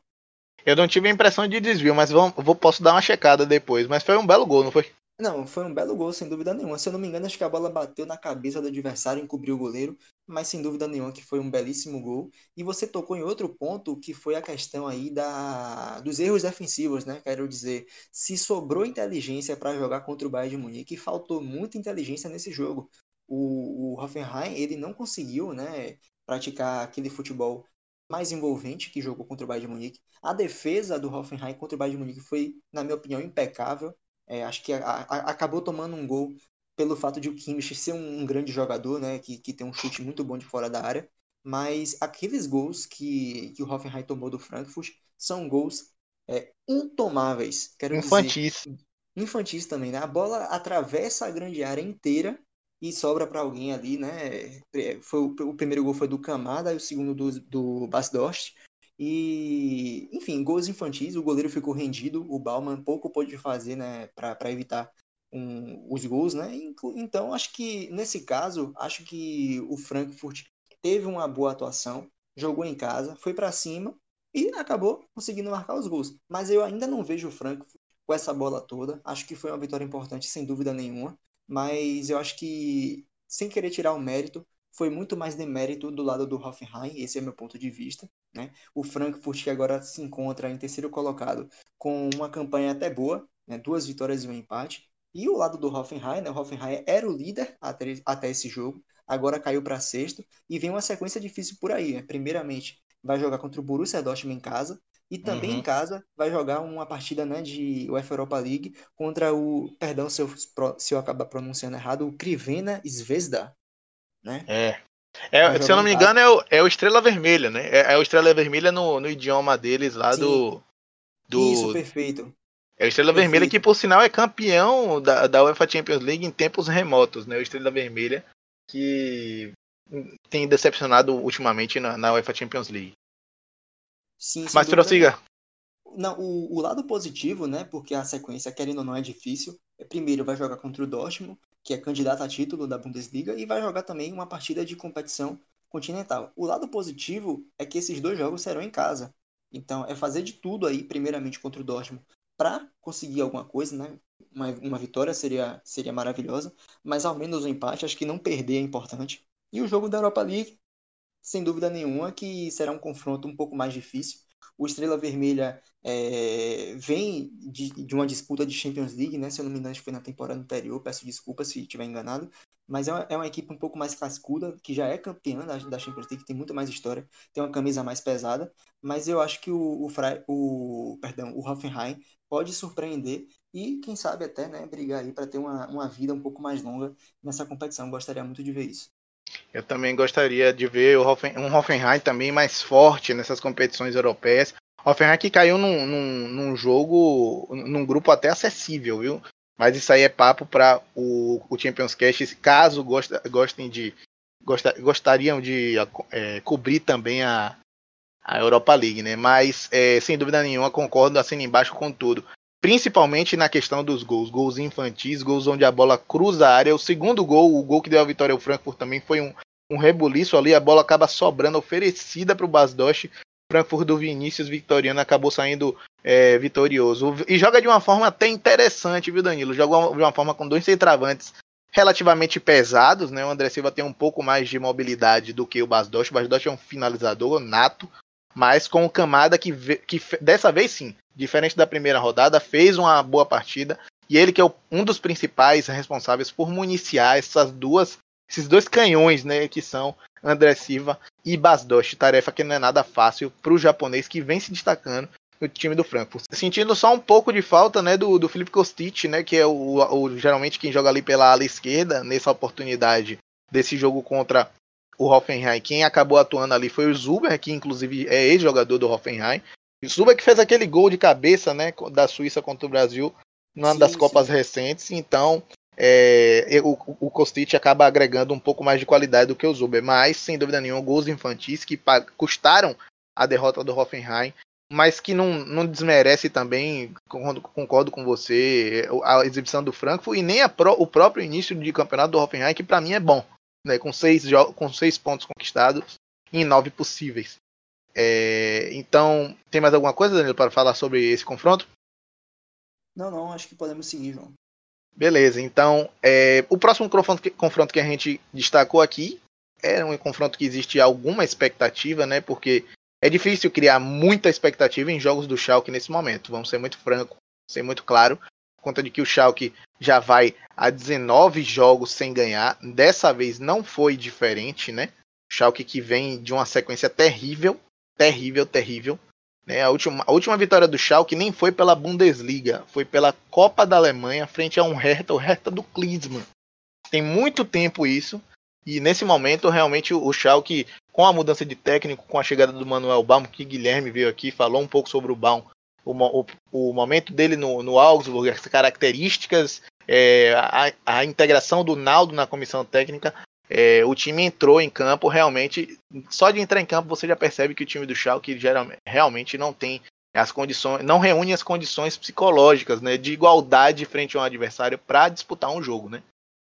Eu não tive a impressão de desvio, mas vou, vou, posso dar uma checada depois. Mas foi um belo gol, não foi? Não, foi um belo gol, sem dúvida nenhuma. Se eu não me engano, acho que a bola bateu na cabeça do adversário, encobriu o goleiro, mas sem dúvida nenhuma que foi um belíssimo gol. E você tocou em outro ponto, que foi a questão aí da... dos erros defensivos, né? Quero dizer, se sobrou inteligência para jogar contra o Bayern de Munique, faltou muita inteligência nesse jogo. O, o Hoffenheim, ele não conseguiu, né, praticar aquele futebol mais envolvente que jogou contra o Bayern de Munique. A defesa do Hoffenheim contra o Bayern de Munique foi, na minha opinião, impecável. É, acho que a, a, acabou tomando um gol pelo fato de o Kimmich ser um, um, grande jogador, né, que, que tem um chute muito bom de fora da área, mas aqueles gols que, que o Hoffenheim tomou do Frankfurt são gols é, intomáveis. Quero infantis. Dizer, infantis também, né? A bola atravessa a grande área inteira e sobra para alguém ali, né? Foi, o, primeiro gol foi do Camada e o segundo do, do Basdost. E, enfim, gols infantis, o goleiro ficou rendido, o Bauman pouco pôde fazer, né, para evitar um, os gols, né? Então, acho que nesse caso, acho que o Frankfurt teve uma boa atuação, jogou em casa, foi para cima e acabou conseguindo marcar os gols. Mas eu ainda não vejo o Frankfurt com essa bola toda. Acho que foi uma vitória importante, sem dúvida nenhuma. Mas eu acho que, sem querer tirar o mérito, foi muito mais demérito do lado do Hoffenheim, esse é meu ponto de vista. Né? O Frankfurt, que agora se encontra em terceiro colocado, com uma campanha até boa, né? duas vitórias e um empate. E o lado do Hoffenheim, né? o Hoffenheim era o líder até, até esse jogo, agora caiu para sexto, e vem uma sequência difícil por aí. Né? Primeiramente, vai jogar contra o Borussia Dortmund em casa, e também uhum. em casa vai jogar uma partida né, de UEFA Europa League contra o, perdão se eu, se eu acabar pronunciando errado, o Krivena Zvezda, né? É. é se eu não me engano, é o, é o Estrela Vermelha, né? É, é o Estrela Vermelha no, no idioma deles lá do, do. Isso, perfeito. É o Estrela perfeito. Vermelha que, por sinal, é campeão da, da UEFA Champions League em tempos remotos, né? O Estrela Vermelha que tem decepcionado ultimamente na, na UEFA Champions League. Sim, Mas prossiga. Não, o, o, lado positivo, né? Porque a sequência, querendo ou não, é difícil. É, primeiro vai jogar contra o Dortmund, que é candidato a título da Bundesliga, e vai jogar também uma partida de competição continental. O lado positivo é que esses dois jogos serão em casa. Então, é fazer de tudo aí, primeiramente contra o Dortmund, para conseguir alguma coisa, né? Uma, uma vitória seria, seria maravilhosa, mas ao menos o um empate, acho que não perder é importante. E o jogo da Europa League, sem dúvida nenhuma, que será um confronto um pouco mais difícil. O Estrela Vermelha é, vem de, de, uma disputa de Champions League, né? Se eu não me engano, foi na temporada anterior, peço desculpas se estiver enganado. Mas é uma, é uma, equipe um pouco mais cascuda, que já é campeã da, da, Champions League, tem muito mais história, tem uma camisa mais pesada. Mas eu acho que o, o, o, perdão, o Hoffenheim pode surpreender e, quem sabe, até né, brigar aí para ter uma, uma vida um pouco mais longa nessa competição. Gostaria muito de ver isso. Eu também gostaria de ver Hoffen, um Hoffenheim também mais forte nessas competições europeias. Hoffenheim que caiu num, num, num, jogo, num grupo até acessível, viu? Mas isso aí é papo para o, o Champions Cast. Caso gostem de. Gosta, gostariam de é, cobrir também a, a Europa League, né? Mas, é, sem dúvida nenhuma, concordo assim embaixo com tudo principalmente na questão dos gols, gols infantis, gols onde a bola cruza a área. O segundo gol, o gol que deu a vitória ao Frankfurt também foi um, um rebuliço ali, a bola acaba sobrando, oferecida para o Basdosh. Frankfurt do Vinícius Victoriano acabou saindo é, vitorioso. E joga de uma forma até interessante, viu, Danilo? Joga de uma forma com dois centravantes relativamente pesados, né? O André Silva tem um pouco mais de mobilidade do que o Basdosh. O Basdosh é um finalizador nato, mas com o Camada que, que dessa vez sim, diferente da primeira rodada, fez uma boa partida. E ele que é um dos principais responsáveis por municiar essas duas, esses dois canhões, né, que são André Silva e Basdosh. Tarefa que não é nada fácil para o japonês que vem se destacando no time do Frankfurt. Sentindo só um pouco de falta, né, do, do Felipe Kostic, né, que é o, o, geralmente quem joga ali pela ala esquerda nessa oportunidade desse jogo contra o Hoffenheim. Quem acabou atuando ali foi o Zuber, que inclusive é ex-jogador do Hoffenheim. O Zuber que fez aquele gol de cabeça, né, da Suíça contra o Brasil numa sim, das Copas sim. recentes. Então, é, o, o Kostic acaba agregando um pouco mais de qualidade do que o Zuber. Mas, sem dúvida nenhuma, gols infantis que custaram a derrota do Hoffenheim mas que não, não desmerece também, concordo, concordo, com você, a exibição do Frankfurt e nem pro, o próprio início de campeonato do Hoffenheim, que para mim é bom né, com, seis, com seis pontos conquistados em nove possíveis. É, então, tem mais alguma coisa, Danilo, para falar sobre esse confronto? Não, não, acho que podemos seguir, João. Beleza, então, é, o próximo confronto que, confronto que a gente destacou aqui é um confronto que existe alguma expectativa, né? Porque é difícil criar muita expectativa em jogos do Schalke nesse momento. Vamos ser muito franco, ser muito claro, conta de que o Schalke já vai a 19 jogos sem ganhar. Dessa vez não foi diferente, né? O Schalke que vem de uma sequência terrível, terrível, terrível. Né? A, última, a última vitória do Schalke nem foi pela Bundesliga, foi pela Copa da Alemanha frente a um Hertha, o Hertha do Klinsmann. Tem muito tempo isso. E nesse momento, realmente, o Schalke, com a mudança de técnico, com a chegada do Manuel Baum, que Guilherme veio aqui, falou um pouco sobre o Baum, o, o, o momento dele no, no Augsburg, as características é, a, a, integração do Naldo na comissão técnica, é, o time entrou em campo realmente. Só de entrar em campo você já percebe que o time do Schalke geralmente, realmente não tem as condições, não reúne as condições psicológicas, né, de igualdade frente a um adversário para disputar um jogo, né?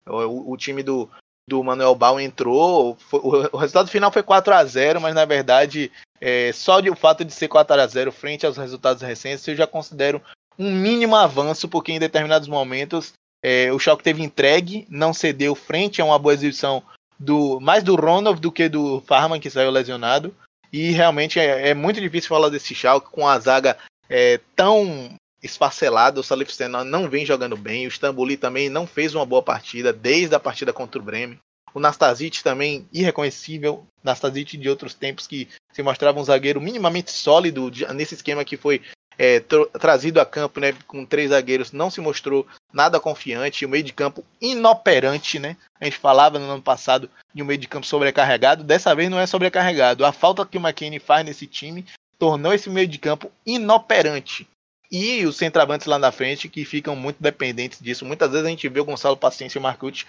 O, o, time do, do Manuel Bal entrou, foi, o, o, resultado final foi 4 a 0 mas na verdade, é, só de, o fato de ser 4 a 0 frente aos resultados recentes, eu já considero um mínimo avanço, porque em determinados momentos é, o Schalke teve entregue, não cedeu frente a uma boa exibição do mais do Ronald do que do Farman, que saiu lesionado. E realmente é, é muito difícil falar desse Schalke com a zaga é, tão esfacelada. O Salif Stena não vem jogando bem. O Stambuli também não fez uma boa partida desde a partida contra o Bremen. O Nastasic também irreconhecível. Nastasic de outros tempos que se mostrava um zagueiro minimamente sólido nesse esquema que foi é, trazido a campo, né, com três zagueiros, não se mostrou nada confiante, o meio de campo inoperante, né? A gente falava no ano passado de um meio de campo sobrecarregado, dessa vez não é sobrecarregado. A falta que o McKinney faz nesse time tornou esse meio de campo inoperante. E os centravantes lá na frente que ficam muito dependentes disso. Muitas vezes a gente vê o Gonçalo Paciência e o Marcucci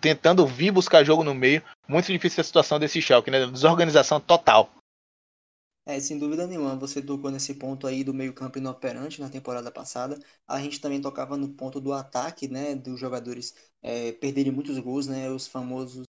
tentando vir buscar jogo no meio. Muito difícil a situação desse Schalke, né? Desorganização total. É, sem dúvida nenhuma, você tocou nesse ponto aí do meio-campo inoperante na temporada passada. A gente também tocava no ponto do ataque, né, dos jogadores é, perderem muitos gols, né, os famosos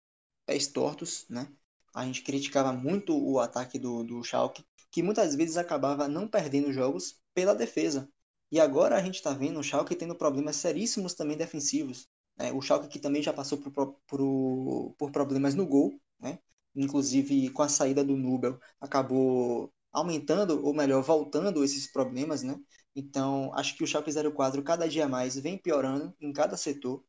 pés tortos, né. A gente criticava muito o ataque do, do Schalke, que muitas vezes acabava não perdendo jogos pela defesa. E agora a gente está vendo o Schalke tendo problemas seríssimos também defensivos. É, o Schalke que também já passou por, por, por problemas no gol, né? inclusive com a saída do Nubel, acabou aumentando, ou melhor, voltando esses problemas, né? Então, acho que o Schalke 04 cada dia mais vem piorando em cada setor.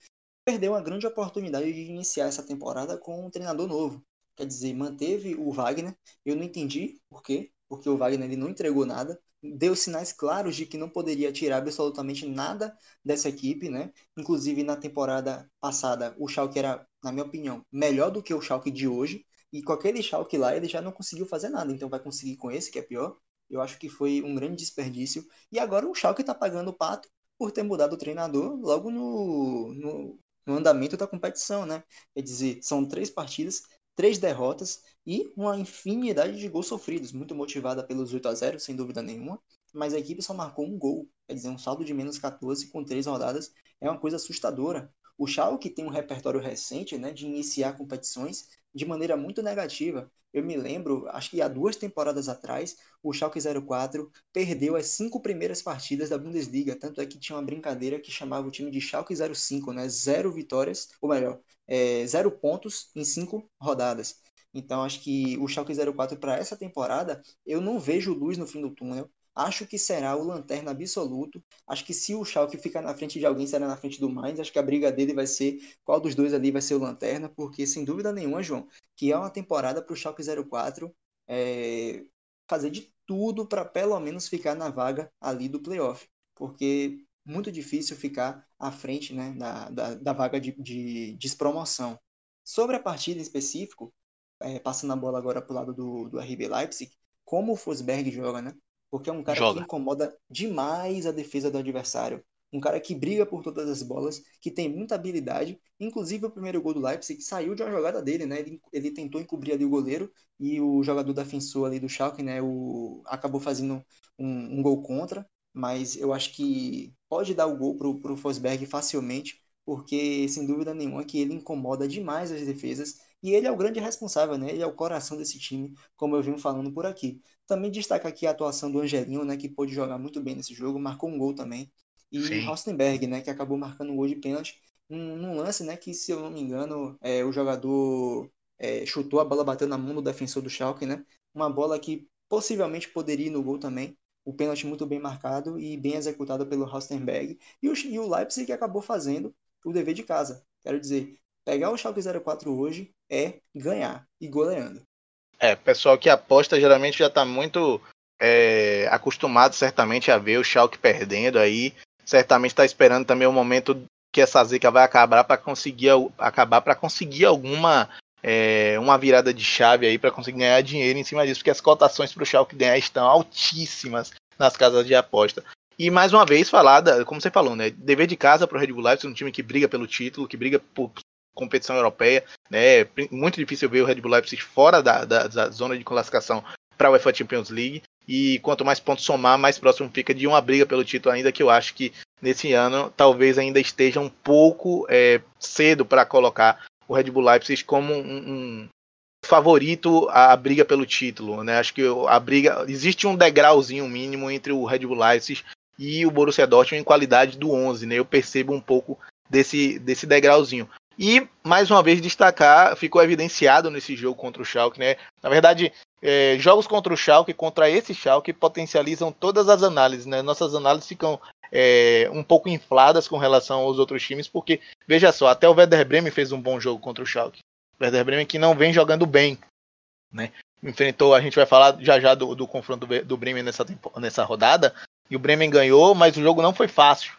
Perdeu uma grande oportunidade de iniciar essa temporada com um treinador novo. Quer dizer, manteve o Wagner. Eu não entendi por quê, porque o Wagner ele não entregou nada deu sinais claros de que não poderia tirar absolutamente nada dessa equipe, né? Inclusive na temporada passada, o Schalke era, na minha opinião, melhor do que o Schalke de hoje. E com aquele Schalke lá, ele já não conseguiu fazer nada. Então vai conseguir com esse, que é pior. Eu acho que foi um grande desperdício. E agora o Schalke está pagando o pato por ter mudado o treinador logo no, no, no andamento da competição, né? Quer dizer, são três partidas, três derrotas e uma infinidade de gols sofridos, muito motivada pelos 8 a 0 sem dúvida nenhuma, mas a equipe só marcou um gol, quer dizer, um saldo de menos 14 com três rodadas é uma coisa assustadora. O Schalke tem um repertório recente né, de iniciar competições de maneira muito negativa. Eu me lembro, acho que há duas temporadas atrás, o Schalke 04 perdeu as cinco primeiras partidas da Bundesliga, tanto é que tinha uma brincadeira que chamava o time de Schalke 05, né? Zero vitórias, ou melhor, é, zero pontos em cinco rodadas. Então acho que o Schalke 04 para essa temporada, eu não vejo luz no fim do túnel. Acho que será o lanterna absoluto. Acho que se o Schalke ficar na frente de alguém, será na frente do Mainz. Acho que a briga dele vai ser qual dos dois ali vai ser o lanterna, porque sem dúvida nenhuma, João, que é uma temporada para o Schalke 04 é, fazer de tudo para pelo menos ficar na vaga ali do playoff, porque muito difícil ficar à frente né, da, da, da vaga de, de despromoção. Sobre a partida em específico, é, passando a bola agora para o lado do, do RB Leipzig, como o Fosberg joga, né? Porque é um cara Joga. que incomoda demais a defesa do adversário. Um cara que briga por todas as bolas, que tem muita habilidade. Inclusive, o primeiro gol do Leipzig saiu de uma jogada dele, né? Ele, ele tentou encobrir ali o goleiro e o jogador defensor ali do Schalke, né? O, acabou fazendo um, um gol contra. Mas eu acho que pode dar o gol pro, pro Fosberg facilmente, porque sem dúvida nenhuma que ele incomoda demais as defesas e ele é o grande responsável, né? Ele é o coração desse time, como eu vim falando por aqui. Também destaca aqui a atuação do Angelinho, né? Que pôde jogar muito bem nesse jogo, marcou um gol também. E Sim. Rostenberg, né? Que acabou marcando um gol de pênalti. Num, num lance, né? Que, se eu não me engano, é, o jogador é, chutou, a bola bateu na mão do defensor do Schalke, né? Uma bola que possivelmente poderia ir no gol também. O pênalti muito bem marcado e bem executado pelo Rostenberg. E o, e o Leipzig acabou fazendo o dever de casa. Quero dizer, pegar o Schalke 04 hoje é ganhar e goleando. É, pessoal que aposta geralmente já está muito é, acostumado certamente a ver o Schalke perdendo aí, certamente está esperando também o momento que essa zica vai acabar para conseguir acabar para conseguir alguma é, uma virada de chave aí para conseguir ganhar dinheiro em cima disso, porque as cotações para o Schalke ganhar estão altíssimas nas casas de aposta. E mais uma vez, falada, como você falou, né? Dever de casa para o Red Bull Leipzig, um time que briga pelo título, que briga por competição europeia, né? Muito difícil ver o Red Bull Leipzig fora da, da, da zona de classificação para a UEFA Champions League. E quanto mais pontos somar, mais próximo fica de uma briga pelo título, ainda que eu acho que nesse ano talvez ainda esteja um pouco é, cedo para colocar o Red Bull Leipzig como um, um, favorito à briga pelo título. Né? Acho que a briga existe um degrauzinho mínimo entre o Red Bull Leipzig e o Borussia Dortmund em qualidade do 11. Né? Eu percebo um pouco desse, desse degrauzinho. E, mais uma vez, destacar, ficou evidenciado nesse jogo contra o Schalke, né? Na verdade, é, jogos contra o Schalke, contra esse Schalke, potencializam todas as análises, né? Nossas análises ficam é, um pouco infladas com relação aos outros times, porque, veja só, até o Werder Bremen fez um bom jogo contra o Schalke. O Werder Bremen que não vem jogando bem, né? Enfrentou, a gente vai falar já já do, do confronto do Bremen nessa, nessa rodada, e o Bremen ganhou, mas o jogo não foi fácil.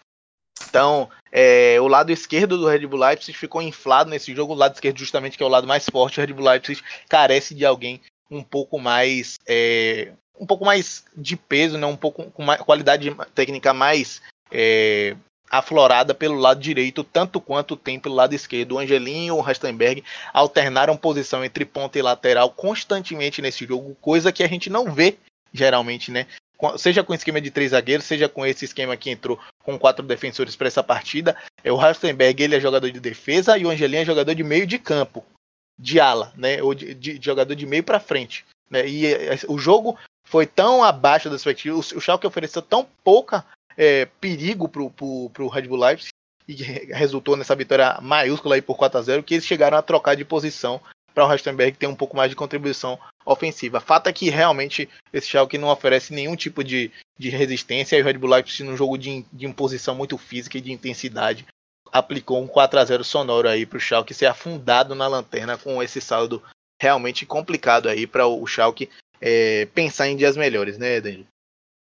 Então, é, o lado esquerdo do Red Bull Leipzig ficou inflado nesse jogo. O lado esquerdo, justamente, que é o lado mais forte, o Red Bull Leipzig carece de alguém um pouco mais é, um pouco mais de peso, né? um pouco com uma qualidade técnica mais é, aflorada pelo lado direito, tanto quanto tem pelo lado esquerdo. O Angelinho e o Rastenberg alternaram posição entre ponta e lateral constantemente nesse jogo, coisa que a gente não vê geralmente, né? Seja com esquema de três zagueiros, seja com esse esquema que entrou com quatro defensores para essa partida. É, o Rastenberg ele é jogador de defesa e o Angelinho é jogador de meio de campo, de ala, né? Ou de, de, de jogador de meio para frente. Né? E é, o jogo foi tão abaixo da expectativa, o Schalke ofereceu tão pouca é, perigo pro, pro Red Bull Leipzig e resultou nessa vitória maiúscula aí por 4 a 0 que eles chegaram a trocar de posição para o Rastenberg ter um pouco mais de contribuição ofensiva. Fato é que realmente esse Schalke não oferece nenhum tipo de, de resistência e o Red Bull Leipzig num jogo de, de imposição muito física e de intensidade aplicou um 4 a 0 sonoro aí para o Schalke ser afundado na lanterna com esse saldo realmente complicado aí para o Schalke é, pensar em dias melhores, né, Danilo?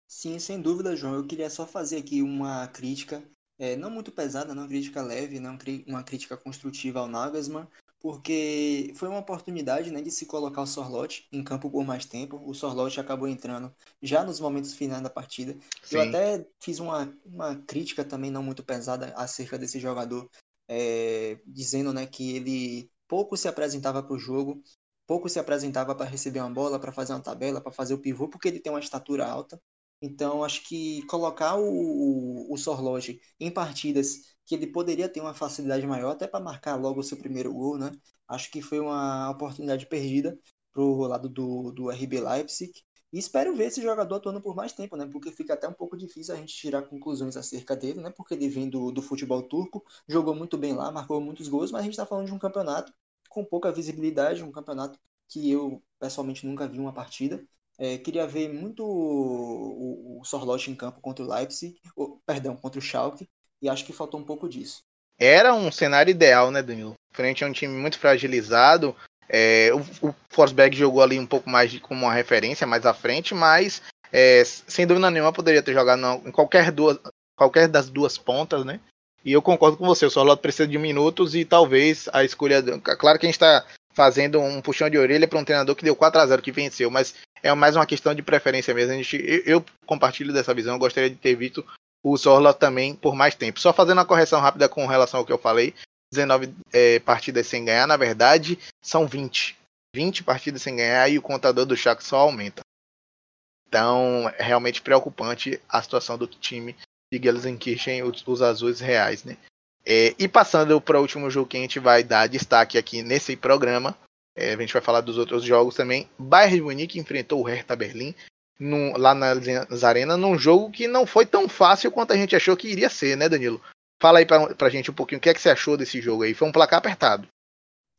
Sim, sem dúvida, João. Eu queria só fazer aqui uma crítica, é, não muito pesada, não crítica leve, não uma crítica construtiva ao Nagelsmann, porque foi uma oportunidade né, de se colocar o Sorlote em campo por mais tempo. O Sorlote acabou entrando já nos momentos finais da partida. Sim. Eu até fiz uma, uma crítica também não muito pesada acerca desse jogador, é, dizendo né, que ele pouco se apresentava para o jogo, pouco se apresentava para receber uma bola, para fazer uma tabela, para fazer o pivô, porque ele tem uma estatura alta. Então, acho que colocar o, o, Sorloge em partidas que ele poderia ter uma facilidade maior, até para marcar logo o seu primeiro gol, né? Acho que foi uma oportunidade perdida pro lado do, do RB Leipzig. E espero ver esse jogador atuando por mais tempo, né? Porque fica até um pouco difícil a gente tirar conclusões acerca dele, né? Porque ele vem do, do futebol turco, jogou muito bem lá, marcou muitos gols, mas a gente está falando de um campeonato com pouca visibilidade, um campeonato que eu pessoalmente nunca vi uma partida. É, queria ver muito o, o Sorloth em campo contra o Leipzig, perdão, contra o Schalke, e acho que faltou um pouco disso. Era um cenário ideal, né, Danilo? Frente a um time muito fragilizado. É, o, o Forsberg jogou ali um pouco mais como uma referência mais à frente, mas é, sem dúvida nenhuma poderia ter jogado em qualquer, duas, qualquer das duas pontas, né? E eu concordo com você, o Sorloth precisa de minutos e talvez a escolha. Claro que a gente está fazendo um puxão de orelha para um treinador que deu 4 a 0 que venceu, mas é mais uma questão de preferência mesmo. A gente, eu, eu compartilho dessa visão, eu gostaria de ter visto o Sorloth também por mais tempo. Só fazendo uma correção rápida com relação ao que eu falei: 19 é, partidas sem ganhar, na verdade, são 20. 20 partidas sem ganhar e o contador do Chaco só aumenta. Então, é realmente preocupante a situação do time de Gelsenkirchen, os, os azuis reais, né? É, e passando para o último jogo que a gente vai dar destaque aqui nesse programa, é, a gente vai falar dos outros jogos também. Bayern de Munique enfrentou o Hertha Berlim lá na Arena num jogo que não foi tão fácil quanto a gente achou que iria ser, né, Danilo? Fala aí pra, pra gente um pouquinho o que é que você achou desse jogo aí. Foi um placar apertado.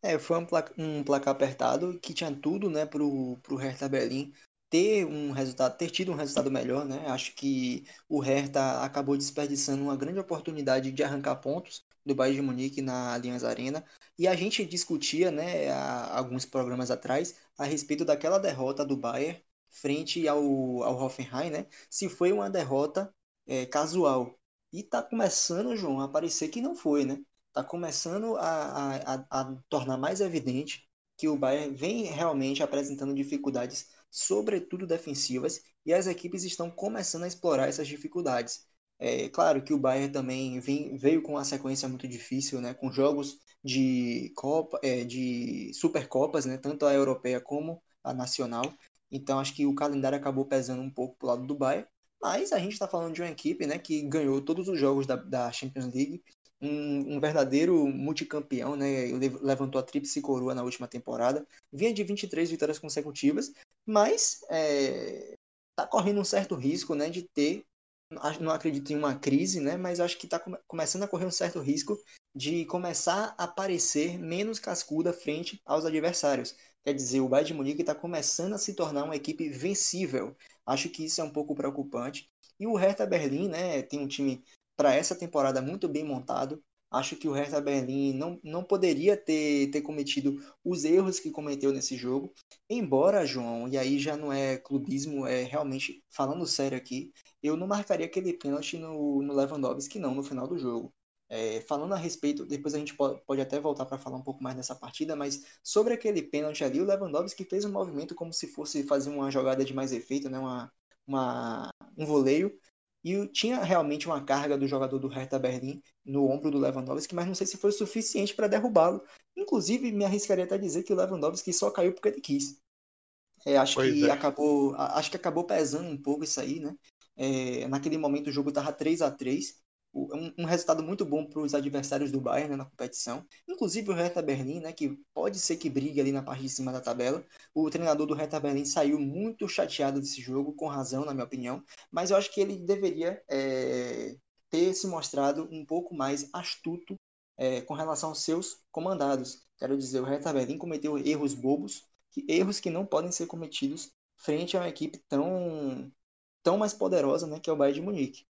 É, foi um placar, um placar apertado que tinha tudo, né, pro, pro Hertha Berlim ter um resultado, ter tido um resultado melhor, né? Acho que o Hertha acabou desperdiçando uma grande oportunidade de arrancar pontos do Bayern de Munique na Allianz Arena. E a gente discutia, né, alguns programas atrás, a respeito daquela derrota do Bayern frente ao, ao Hoffenheim, né? Se foi uma derrota é, casual. E tá começando, João, a parecer que não foi, né? Tá começando a, a, a tornar mais evidente que o Bayern vem realmente apresentando dificuldades sobretudo defensivas, e as equipes estão começando a explorar essas dificuldades. É claro que o Bayern também vem, veio com uma sequência muito difícil, né, com jogos de Copa, é, de Supercopas, né, tanto a europeia como a nacional. Então acho que o calendário acabou pesando um pouco pro lado do Bayern, mas a gente está falando de uma equipe, né, que ganhou todos os jogos da, da Champions League, um, um, verdadeiro multicampeão, né? Levantou a tríplice coroa na última temporada. Vinha de 23 vitórias consecutivas, mas é, tá correndo um certo risco, né, de ter não acredito em uma crise, né? Mas acho que está começando a correr um certo risco de começar a parecer menos cascuda frente aos adversários. Quer dizer, o Bayern de Munique está começando a se tornar uma equipe vencível. Acho que isso é um pouco preocupante. E o Hertha Berlim, né? Tem um time para essa temporada muito bem montado. Acho que o Hertha Berlim não, não poderia ter, ter cometido os erros que cometeu nesse jogo. Embora, João, e aí já não é clubismo, é realmente falando sério aqui, eu não marcaria aquele pênalti no, no Lewandowski, não, no final do jogo. É, falando a respeito, depois a gente pode, pode até voltar para falar um pouco mais dessa partida, mas sobre aquele pênalti ali, o Lewandowski fez um movimento como se fosse fazer uma jogada de mais efeito, né? uma, uma, um voleio, e tinha realmente uma carga do jogador do Hertha Berlim no ombro do Lewandowski, mas não sei se foi suficiente para derrubá-lo. Inclusive, me arriscaria até dizer que o Lewandowski só caiu porque ele quis. É, acho pois que é. acabou, acho que acabou pesando um pouco isso aí, né? É, naquele momento o jogo estava 3 a 3 um, resultado muito bom para os adversários do Bayern né, na competição. Inclusive o Hertha Berlim, né, que pode ser que brigue ali na parte de cima da tabela. O treinador do Hertha Berlim saiu muito chateado desse jogo, com razão, na minha opinião. Mas eu acho que ele deveria é, ter se mostrado um pouco mais astuto é, com relação aos seus comandados. Quero dizer, o Hertha Berlim cometeu erros bobos, que, erros que não podem ser cometidos frente a uma equipe tão tão mais poderosa, né, que é o Bayern de Munique.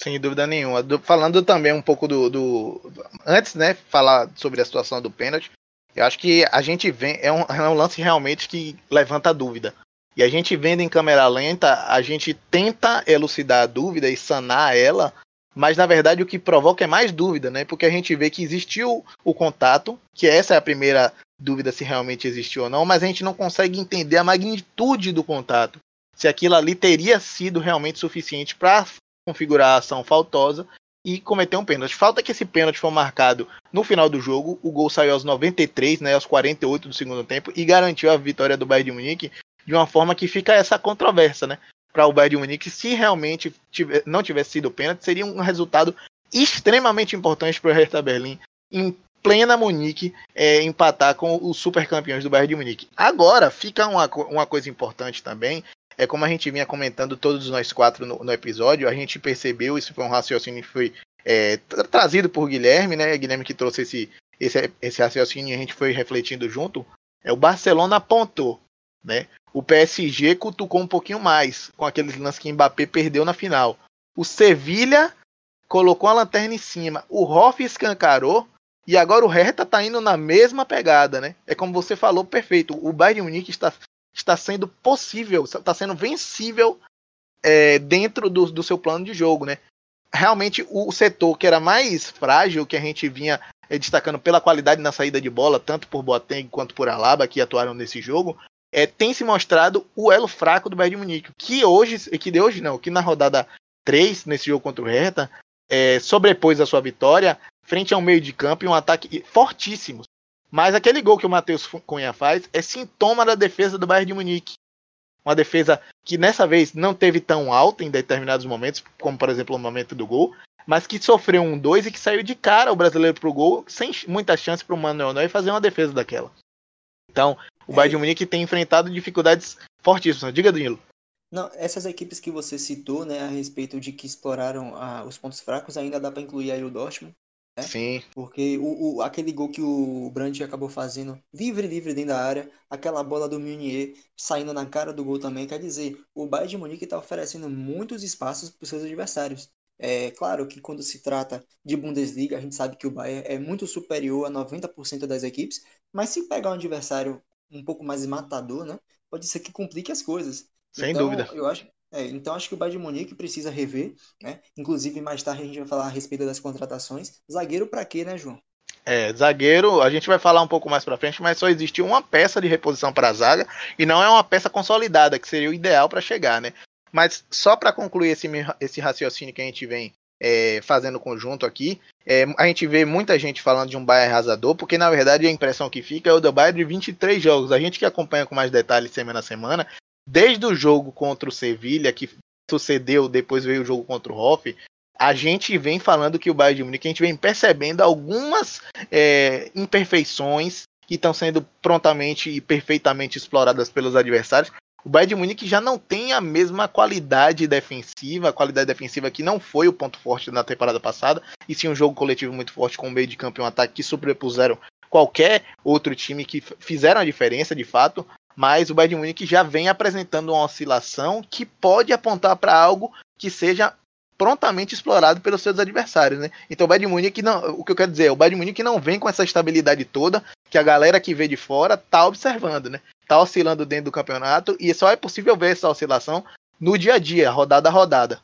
Sem dúvida nenhuma. Do, falando também um pouco do, do, Antes, né, falar sobre a situação do pênalti, eu acho que a gente vem. É um, é um lance realmente que levanta dúvida. E a gente vendo em câmera lenta, a gente tenta elucidar a dúvida e sanar ela, mas na verdade o que provoca é mais dúvida, né? Porque a gente vê que existiu o contato, que essa é a primeira dúvida se realmente existiu ou não, mas a gente não consegue entender a magnitude do contato. Se aquilo ali teria sido realmente suficiente para configurar a ação faltosa e cometer um pênalti. Falta que esse pênalti foi marcado no final do jogo. O gol saiu aos 93, né, aos 48 do segundo tempo e garantiu a vitória do Bayern de Munique de uma forma que fica essa controvérsia, né? Para o Bayern de Munique, se realmente tiver, não tivesse sido pênalti, seria um resultado extremamente importante para o Hertha Berlim em plena Munique é, empatar com os super campeões do Bayern de Munique. Agora fica uma, uma coisa importante também é como a gente vinha comentando todos nós quatro no, no episódio, a gente percebeu, isso foi um raciocínio que foi é, trazido por Guilherme, né? Guilherme que trouxe esse, esse, esse raciocínio e a gente foi refletindo junto. É, o Barcelona apontou, né? O PSG cutucou um pouquinho mais com aqueles lances que Mbappé perdeu na final. O Sevilha colocou a lanterna em cima. O Hoff escancarou. E agora o Hertha tá indo na mesma pegada, né? É como você falou, perfeito. O Bayern Munique está está sendo possível, está sendo vencível é, dentro do, do seu plano de jogo, né? Realmente o setor que era mais frágil, que a gente vinha é, destacando pela qualidade na saída de bola, tanto por Boateng quanto por Alaba, que atuaram nesse jogo, é, tem se mostrado o elo fraco do Bayern Munique, que hoje, que de hoje não, que na rodada 3, nesse jogo contra o Hertha, é, sobrepôs a sua vitória frente a um meio de campo e um ataque fortíssimos. Mas aquele gol que o Matheus Cunha faz é sintoma da defesa do Bayern de Munique. Uma defesa que nessa vez não teve tão alta em determinados momentos, como por exemplo o momento do gol, mas que sofreu um 2 e que saiu de cara o brasileiro pro gol, sem muita chance para o Manuel Neuer fazer uma defesa daquela. Então, o é. Bayern de Munique tem enfrentado dificuldades fortíssimas. Diga, Danilo. Não, essas equipes que você citou, né, a respeito de que exploraram ah, os pontos fracos, ainda dá para incluir aí o Dortmund, né? Sim. Porque o, o, aquele gol que o Brandt acabou fazendo, livre, livre dentro da área, aquela bola do Meunier saindo na cara do gol também, quer dizer, o Bayern de Munique está oferecendo muitos espaços para os seus adversários. É claro que quando se trata de Bundesliga, a gente sabe que o Bayern é muito superior a 90% das equipes, mas se pegar um adversário um pouco mais matador, né, pode ser que complique as coisas. Sem então, dúvida. Eu acho, é, então acho que o Bayern de Munique precisa rever, né? Inclusive mais tarde a gente vai falar a respeito das contratações. Zagueiro para quê, né, João? É, zagueiro, a gente vai falar um pouco mais pra frente, mas só existe uma peça de reposição para a zaga e não é uma peça consolidada, que seria o ideal para chegar, né? Mas só para concluir esse, esse raciocínio que a gente vem é, fazendo conjunto aqui, é, a gente vê muita gente falando de um Bayern arrasador, porque na verdade a impressão que fica é o do Bayern de 23 jogos. A gente que acompanha com mais detalhes semana a semana, desde o jogo contra o Sevilha, que sucedeu, depois veio o jogo contra o Hoff, a gente vem falando que o Bayern de Munique, a gente vem percebendo algumas é, imperfeições que estão sendo prontamente e perfeitamente exploradas pelos adversários. O Bayern de Munique já não tem a mesma qualidade defensiva, a qualidade defensiva que não foi o ponto forte na temporada passada, e sim um jogo coletivo muito forte com o meio de campo e um ataque que sobrepuseram qualquer outro time que fizeram a diferença de fato, mas o Bayern de já vem apresentando uma oscilação que pode apontar para algo que seja prontamente explorado pelos seus adversários, né? Então o Bayern não, o que eu quero dizer, é, o Bayern de não vem com essa estabilidade toda que a galera que vê de fora tá observando, né? Tá oscilando dentro do campeonato e só é possível ver essa oscilação no dia a dia, rodada a rodada.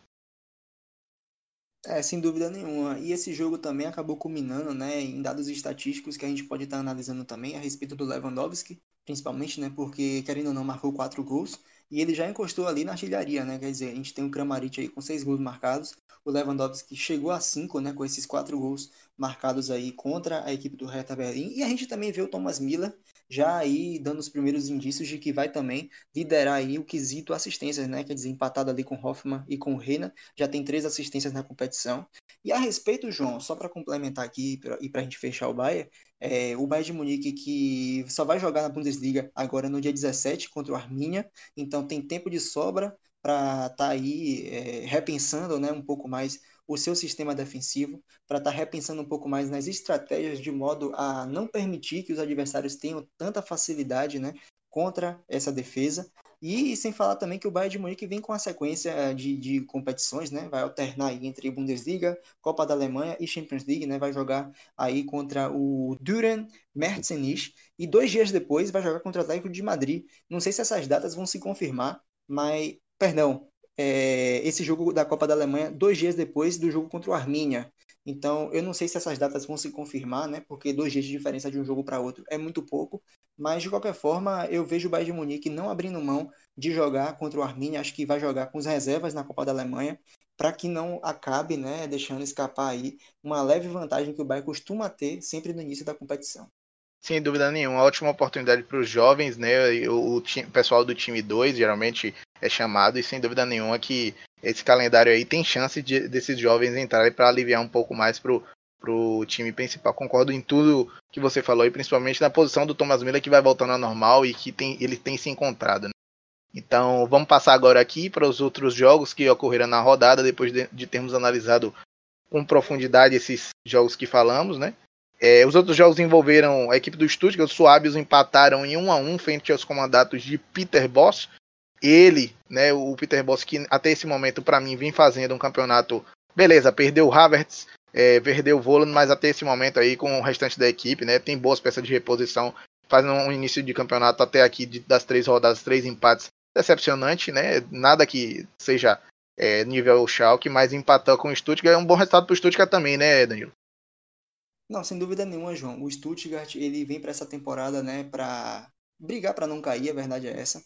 É, sem dúvida nenhuma. E esse jogo também acabou culminando, né, em dados estatísticos que a gente pode estar analisando também a respeito do Lewandowski, principalmente, né, porque querendo ou não marcou quatro gols e ele já encostou ali na artilharia, né? Quer dizer, a gente tem o Kramaric aí com seis gols marcados, o Lewandowski chegou a cinco, né? Com esses quatro gols marcados aí contra a equipe do Hertha Berlim. E a gente também vê o Thomas Miller já aí dando os primeiros indícios de que vai também liderar aí o quesito assistências, né? Quer dizer, empatado ali com Hoffman e com Reina, já tem três assistências na competição. E a respeito, João, só para complementar aqui e para a gente fechar o Bayern, é, o Bayern de Munique que só vai jogar na Bundesliga agora no dia 17 contra o Arminia, então tem tempo de sobra para estar tá aí é, repensando né, um pouco mais o seu sistema defensivo, para estar tá repensando um pouco mais nas estratégias de modo a não permitir que os adversários tenham tanta facilidade né, contra essa defesa. E sem falar também que o Bayern de Munique vem com a sequência de, de competições, né? Vai alternar entre Bundesliga, Copa da Alemanha e Champions League, né? Vai jogar aí contra o Düren Merzenich e dois dias depois vai jogar contra o Atlético de Madrid. Não sei se essas datas vão se confirmar, mas, perdão, é, esse jogo da Copa da Alemanha dois dias depois do jogo contra o Armínia. Então, eu não sei se essas datas vão se confirmar, né? Porque dois dias de diferença de um jogo para outro é muito pouco. Mas, de qualquer forma, eu vejo o Bayern de Munique não abrindo mão de jogar contra o Armínia. Acho que vai jogar com as reservas na Copa da Alemanha para que não acabe, né, deixando escapar aí uma leve vantagem que o Bayern costuma ter sempre no início da competição. Sem dúvida nenhuma, ótima oportunidade para os jovens, né? O, o, pessoal do time 2 geralmente é chamado, e sem dúvida nenhuma que esse calendário aí tem chance de, desses jovens entrarem para aliviar um pouco mais pro, pro time principal. Concordo em tudo que você falou, e principalmente na posição do Thomas Miller que vai voltando ao normal e que tem, ele tem se encontrado. Né? Então vamos passar agora aqui para os outros jogos que ocorreram na rodada, depois de, de termos analisado com profundidade esses jogos que falamos, né? É, os outros jogos envolveram a equipe do Stuttgart, os Suábios empataram em 1 a 1 frente aos comandatos de Peter Boss. Ele, né, o Peter Boss, que até esse momento, para mim, vem fazendo um campeonato. Beleza, perdeu o Havertz, é, perdeu o Volan, mas até esse momento aí, com o restante da equipe, né, tem boas peças de reposição, fazendo um início de campeonato até aqui de, das três rodadas, três empates, decepcionante, né? Nada que seja é, nível Schalke, mas empatar com o Stuttgart é um bom resultado para o Stuttgart também, né, Danilo? Não, sem dúvida nenhuma, João. O Stuttgart ele vem para essa temporada, né, para brigar para não cair, a verdade é essa.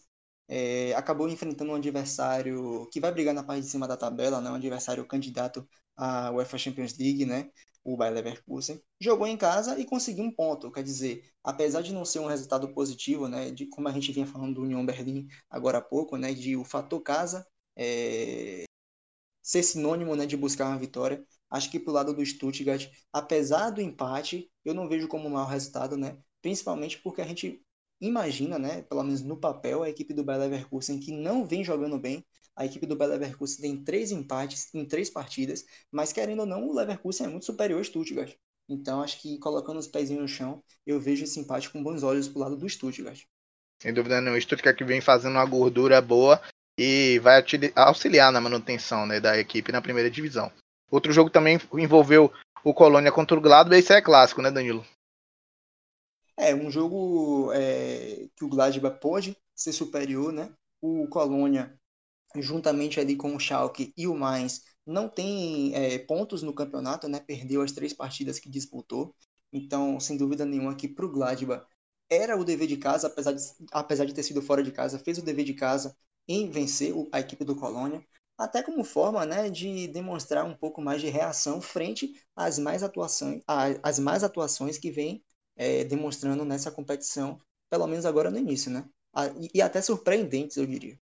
É, acabou enfrentando um adversário que vai brigar na parte de cima da tabela, né, um adversário candidato à UEFA Champions League, né, o Bayer Leverkusen. Jogou em casa e conseguiu um ponto, quer dizer, apesar de não ser um resultado positivo, né, de como a gente vinha falando do União Berlim agora há pouco, né, de o fator casa é, ser sinônimo, né, de buscar uma vitória, Acho que pro lado do Stuttgart, apesar do empate, eu não vejo como um mau resultado, né? Principalmente porque a gente imagina, né, pelo menos no papel, a equipe do Bayer Leverkusen que não vem jogando bem. A equipe do Bayer Leverkusen tem três empates em três partidas, mas querendo ou não, o Leverkusen é muito superior ao Stuttgart. Então, acho que colocando os pezinhos no chão, eu vejo esse empate com bons olhos pro lado do Stuttgart. Sem dúvida nenhuma, o Stuttgart que vem fazendo uma gordura boa e vai auxiliar na manutenção né, da equipe na primeira divisão. Outro jogo também envolveu o Colônia contra o Gladbach, esse é clássico, né, Danilo? É, um jogo é, que o Gladbach pode ser superior, né? O Colônia, juntamente ali com o Schalke e o Mainz, não tem é, pontos no campeonato, né? Perdeu as três partidas que disputou. Então, sem dúvida nenhuma, que para o Gladbach era o dever de casa, apesar de, apesar de ter sido fora de casa, fez o dever de casa em vencer a equipe do Colônia, até como forma né, de demonstrar um pouco mais de reação frente às mais atuações, às mais atuações que vem é, demonstrando nessa competição, pelo menos agora no início, né? E até surpreendentes, eu diria.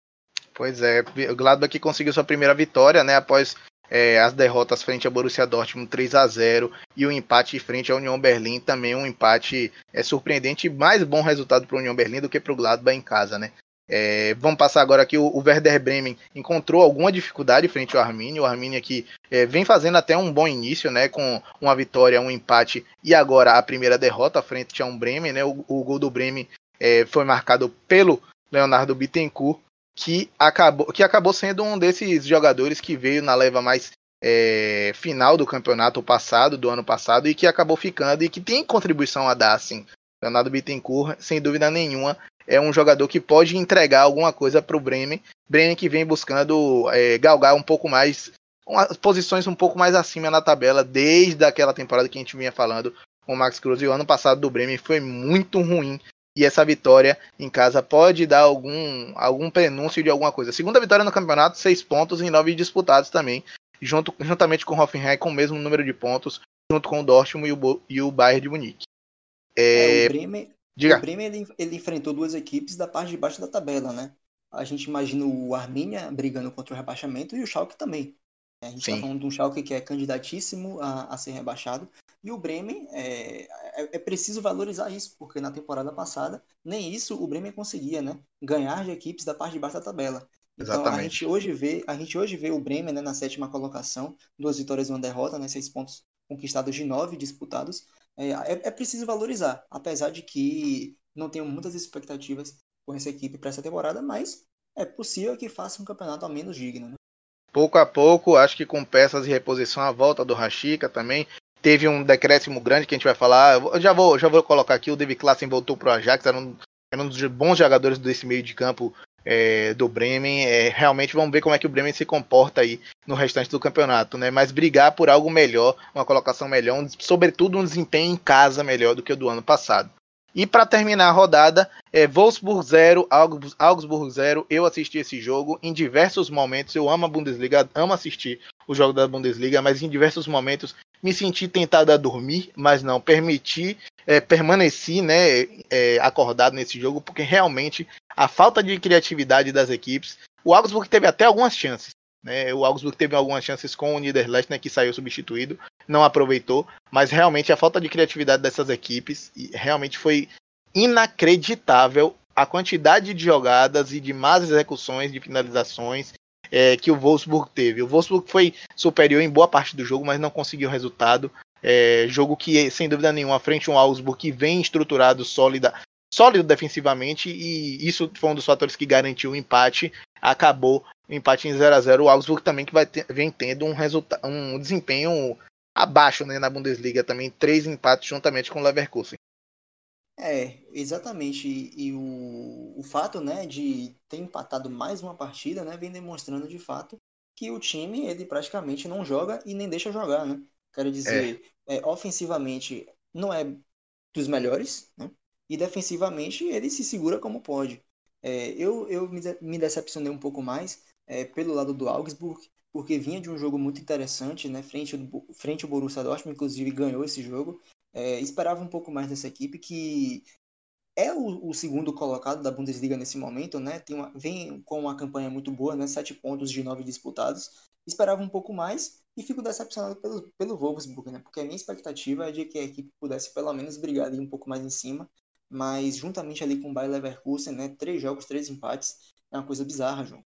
Pois é, o Gladbach conseguiu sua primeira vitória, né, após é, as derrotas frente a Borussia Dortmund 3 a 0 e o empate frente à União Berlim também um empate é surpreendente, mais bom resultado para a União Berlim do que para o Gladbach em casa, né? É, vamos passar agora aqui o, o, Werder Bremen encontrou alguma dificuldade frente ao Arminia, o Arminia que é, vem fazendo até um bom início, né, com uma vitória, um empate e agora a primeira derrota frente a um Bremen, né? O, o gol do Bremen é, foi marcado pelo Leonardo Bittencourt que acabou, que acabou sendo um desses jogadores que veio na leva mais é, final do campeonato passado, do ano passado, e que acabou ficando e que tem contribuição a dar, assim. Leonardo Bittencourt, sem dúvida nenhuma, é um jogador que pode entregar alguma coisa para o Bremen. Bremen que vem buscando é, galgar um pouco mais, umas posições um pouco mais acima na tabela, desde aquela temporada que a gente vinha falando com o Max Cruz. E o ano passado do Bremen foi muito ruim e essa vitória em casa pode dar algum, algum prenúncio de alguma coisa. Segunda vitória no campeonato, seis pontos em nove disputados também, junto, juntamente com o Hoffenheim com o mesmo número de pontos, junto com o Dortmund e o, e o Bayern de Munique. É, é, o Bremen, diga. O Bremen ele, ele enfrentou duas equipes da parte de baixo da tabela, né? A gente imagina o Arminia brigando contra o rebaixamento e o Schalke também. A gente está falando de um Schalke que é candidatíssimo a, a ser rebaixado. E o Bremen, é, é, é, preciso valorizar isso, porque na temporada passada, nem isso o Bremen conseguia, né? Ganhar de equipes da parte de baixo da tabela. Então Exatamente. a gente hoje vê, a gente hoje vê o Bremen né, na sétima colocação, duas vitórias e uma derrota, né, seis pontos conquistados de nove disputados. É, é, é preciso valorizar, apesar de que não tenho muitas expectativas com essa equipe para essa temporada, mas é possível que faça um campeonato ao menos digno. Né? pouco a pouco, acho que com peças de reposição, a volta do Rashica também. Teve um decréscimo grande que a gente vai falar. Eu já vou, já vou colocar aqui, o David Klassen voltou para o Ajax, era um, era um dos bons jogadores desse meio de campo é, do Bremen. É, realmente vamos ver como é que o Bremen se comporta aí no restante do campeonato, né? Mas brigar por algo melhor, uma colocação melhor, um, sobretudo um desempenho em casa melhor do que o do ano passado. E para terminar a rodada, é Wolfsburg 0, Augsburg 0. Eu assisti esse jogo em diversos momentos. Eu amo a Bundesliga, amo assistir o jogo da Bundesliga, mas em diversos momentos me senti tentado a dormir, mas não, permiti, é, permaneci né, é, acordado nesse jogo, porque realmente a falta de criatividade das equipes. O Augsburg teve até algumas chances. Né? O Augsburg teve algumas chances com o Niederlechner, né, que saiu substituído, não aproveitou, mas realmente a falta de criatividade dessas equipes realmente foi inacreditável a quantidade de jogadas e de más execuções, de finalizações é, que o Wolfsburg teve. O Wolfsburg foi superior em boa parte do jogo, mas não conseguiu resultado. É, jogo que, sem dúvida nenhuma, frente a um Augsburg que vem estruturado, sólida, sólido defensivamente, e isso foi um dos fatores que garantiu o empate. Acabou o empate em 0 a 0 O Augsburg também que vai ter, vem tendo um, resultado, um desempenho abaixo né, na Bundesliga também, três empates juntamente com o Leverkusen. É, exatamente. E, e o, o fato né, de ter empatado mais uma partida né, vem demonstrando de fato que o time ele praticamente não joga e nem deixa jogar. Né? Quero dizer, é. É, ofensivamente não é dos melhores, né? E defensivamente ele se segura como pode. É, eu eu me, me decepcionei um pouco mais é, pelo lado do Augsburg, porque vinha de um jogo muito interessante, né? Frente, frente ao Borussia Dortmund, inclusive ganhou esse jogo. É, esperava um pouco mais dessa equipe, que é o, o, segundo colocado da Bundesliga nesse momento, né? Tem uma, vem com uma campanha muito boa, né? Sete pontos de nove disputados. Esperava um pouco mais e fico decepcionado pelo, pelo Wolfsburg, né? Porque a minha expectativa é de que a equipe pudesse pelo menos brigar ali um pouco mais em cima, mas juntamente ali com o Bayer Leverkusen, né? Três jogos, três empates, é uma coisa bizarra, João.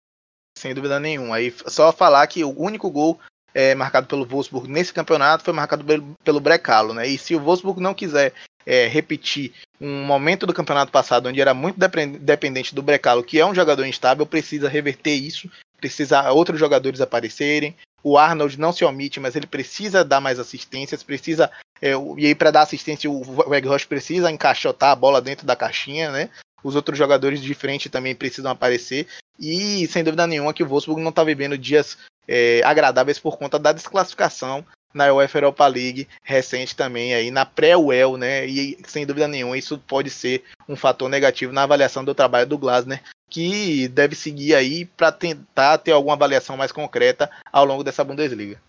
Sem dúvida nenhuma. Aí só falar que o único gol é, marcado pelo Wolfsburg nesse campeonato foi marcado pelo, pelo Brecalo, né? E se o Wolfsburg não quiser é, repetir um momento do campeonato passado onde era muito dependente do Brecalo, que é um jogador instável, precisa reverter isso, precisa outros jogadores aparecerem. O Arnold não se omite, mas ele precisa dar mais assistências, precisa é, e aí para dar assistência o Weghorst precisa encaixotar a bola dentro da caixinha, né? Os outros jogadores de frente também precisam aparecer. E sem dúvida nenhuma que o Wolfsburg não está vivendo dias é, agradáveis por conta da desclassificação na UEFA Europa League recente também aí na pré-UEL, né? E sem dúvida nenhuma isso pode ser um fator negativo na avaliação do trabalho do Glasner, que deve seguir aí para tentar ter alguma avaliação mais concreta ao longo dessa Bundesliga.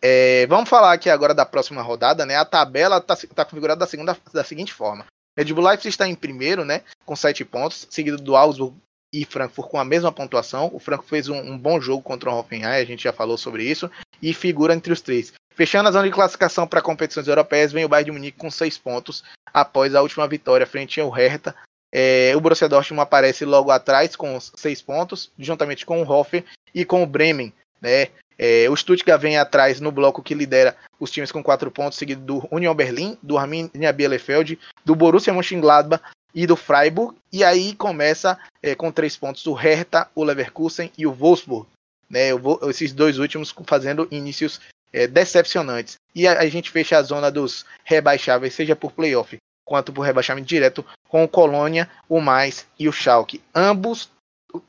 É, vamos falar aqui agora da próxima rodada, né? A tabela está tá configurada da, segunda, da seguinte forma: Red Bull Leipzig está em primeiro, né? Com sete pontos, seguido do Augsburg e Frankfurt com a mesma pontuação. O Frankfurt fez um, um bom jogo contra o Hoffenheim, a gente já falou sobre isso, e figura entre os três. Fechando a zona de classificação para competições europeias, vem o Bayern de Munique com seis pontos após a última vitória frente ao Hertha. É, o Borussia Dortmund aparece logo atrás com seis pontos, juntamente com o Hoffen e com o Bremen. Né? É, o Stuttgart vem atrás no bloco que lidera os times com quatro pontos, seguido do Union Berlin, do Arminia Bielefeld, do Borussia Mönchengladbach e do Freiburg. E aí começa é, com três pontos o Hertha, o Leverkusen e o Wolfsburg. Né, esses dois últimos fazendo inícios é, decepcionantes. E a, a, gente fecha a zona dos rebaixáveis, seja por playoff quanto por rebaixamento direto, com o Colônia, o Mais e o Schalke. Ambos,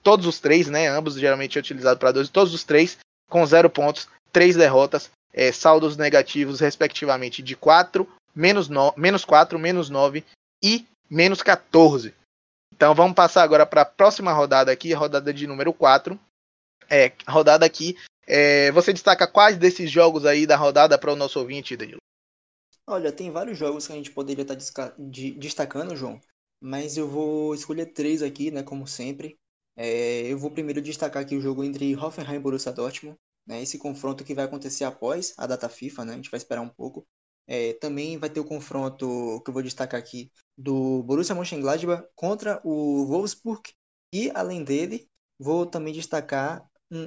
todos os três, né? Ambos geralmente é utilizado para dois, todos os três com zero pontos, três derrotas, é, saldos negativos, respectivamente, de 4, menos, no, menos 4, menos 9 e menos 14. Então vamos passar agora para a próxima rodada aqui, rodada de número 4. É, rodada aqui é, você destaca quais desses jogos aí da rodada para o nosso ouvinte, Danilo? Olha, tem vários jogos que a gente poderia tá estar destacando, João, mas eu vou escolher três aqui, né, como sempre. É, eu vou primeiro destacar aqui o jogo entre Hoffenheim e Borussia Dortmund, né, esse confronto que vai acontecer após a data FIFA, né, a gente vai esperar um pouco. É, também vai ter o confronto que eu vou destacar aqui do Borussia Mönchengladbach contra o Wolfsburg e além dele vou também destacar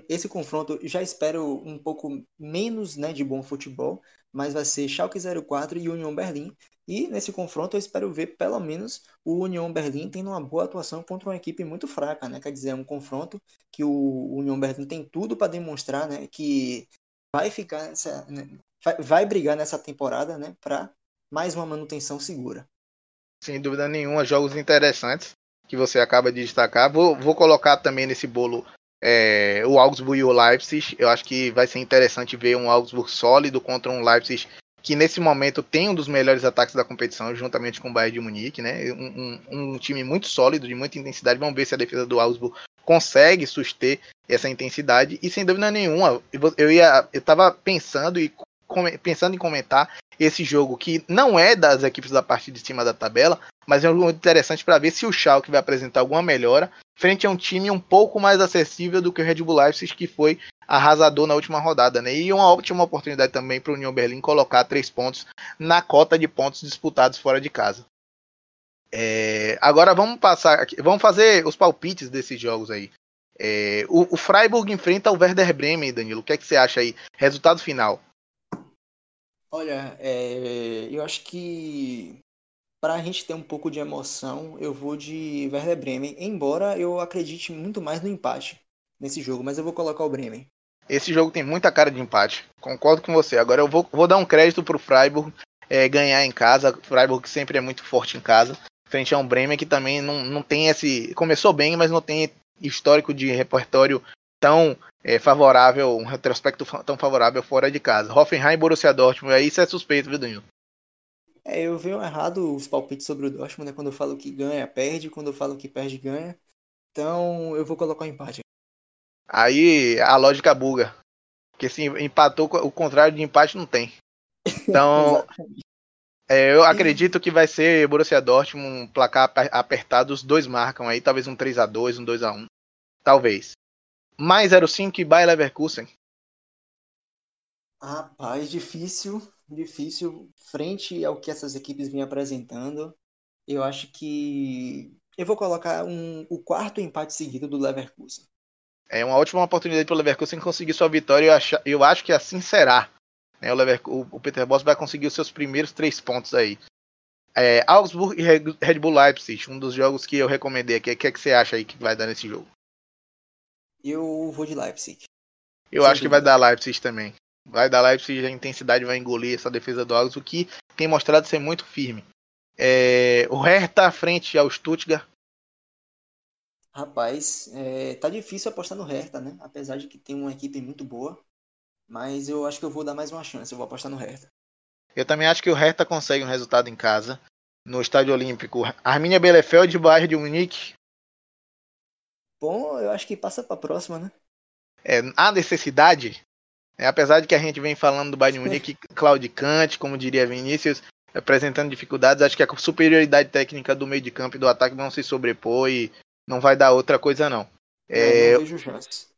esse confronto já espero um pouco menos né, de bom futebol, mas vai ser Schalke 04 e Union Berlim. E nesse confronto eu espero ver pelo menos o Union Berlim tendo uma boa atuação contra uma equipe muito fraca, né? Quer dizer, é um confronto que o Union Berlim tem tudo para demonstrar, né, que vai ficar nessa, né, vai brigar nessa temporada, né, para mais uma manutenção segura. Sem dúvida nenhuma, jogos interessantes que você acaba de destacar. Vou, vou colocar também nesse bolo é, o Augsburg e o Leipzig. Eu acho que vai ser interessante ver um Augsburg sólido contra um Leipzig que nesse momento tem um dos melhores ataques da competição, juntamente com o Bayern de Munique, né? Um, um, um, time muito sólido, de muita intensidade. Vamos ver se a defesa do Augsburg consegue suster essa intensidade. E sem dúvida nenhuma, eu ia, eu estava pensando e pensando em comentar esse jogo que não é das equipes da parte de cima da tabela, mas é um jogo interessante para ver se o Schalke vai apresentar alguma melhora frente a um time um pouco mais acessível do que o Red Bull Leipzig, que foi arrasador na última rodada, né? E uma ótima oportunidade também para o União Berlim colocar três pontos na cota de pontos disputados fora de casa. É, agora vamos passar aqui, vamos fazer os palpites desses jogos aí. É, o, o, Freiburg enfrenta o Werder Bremen, Danilo. O que é que você acha aí? Resultado final? Olha, é, eu acho que para a gente ter um pouco de emoção, eu vou de Werder Bremen, embora eu acredite muito mais no empate nesse jogo, mas eu vou colocar o Bremen. Esse jogo tem muita cara de empate, concordo com você. Agora eu vou, vou dar um crédito para o Freiburg é, ganhar em casa. Freiburg sempre é muito forte em casa, frente a um Bremen que também não, não tem esse. Começou bem, mas não tem histórico de repertório tão é, favorável, um retrospecto tão favorável fora de casa. Hoffenheim e Borussia Dortmund, aí isso é suspeito, viu, Danilo? É, eu venho errado os palpites sobre o Dortmund, né? Quando eu falo que ganha, perde. Quando eu falo que perde, ganha. Então, eu vou colocar um empate. Aí, a lógica buga. Porque se empatou, o contrário de empate não tem. Então, é, eu acredito que vai ser Borussia Dortmund, um placar apertado, os dois marcam aí, talvez um 3 a 2 um 2 a 1 Talvez. Mais 05 e Bayer Leverkusen. Rapaz, difícil, difícil. Frente ao que essas equipes vêm apresentando, eu acho que eu vou colocar um, o quarto empate seguido do Leverkusen. É uma ótima oportunidade para o Leverkusen conseguir sua vitória eu, acho, eu acho que assim será. É, o, Lever, o, o, Peter Boss vai conseguir os seus primeiros três pontos aí. É, Augsburg e Red Bull Leipzig, um dos jogos que eu recomendei aqui. O que, é que você acha aí que vai dar nesse jogo? Eu vou de Leipzig. Eu Sem acho dúvida. que vai dar Leipzig também. Vai dar Leipzig, a intensidade vai engolir essa defesa do Augsburg, que tem mostrado ser muito firme. É, o Hertha à frente ao Stuttgart. Rapaz, é, tá difícil apostar no Hertha, né? Apesar de que tem uma equipe muito boa. Mas eu acho que eu vou dar mais uma chance, eu vou apostar no Hertha. Eu também acho que o Hertha consegue um resultado em casa, no Estádio Olímpico. Arminia Bielefeld, Bayern de Munique. Bom, eu acho que passa para a próxima, né? É, há necessidade, é, apesar de que a gente vem falando do Bayern Munique claudicante, como diria Vinícius, apresentando dificuldades, acho que a superioridade técnica do meio de campo e do ataque vão se sobrepor e não vai dar outra coisa não. É, não vejo chances.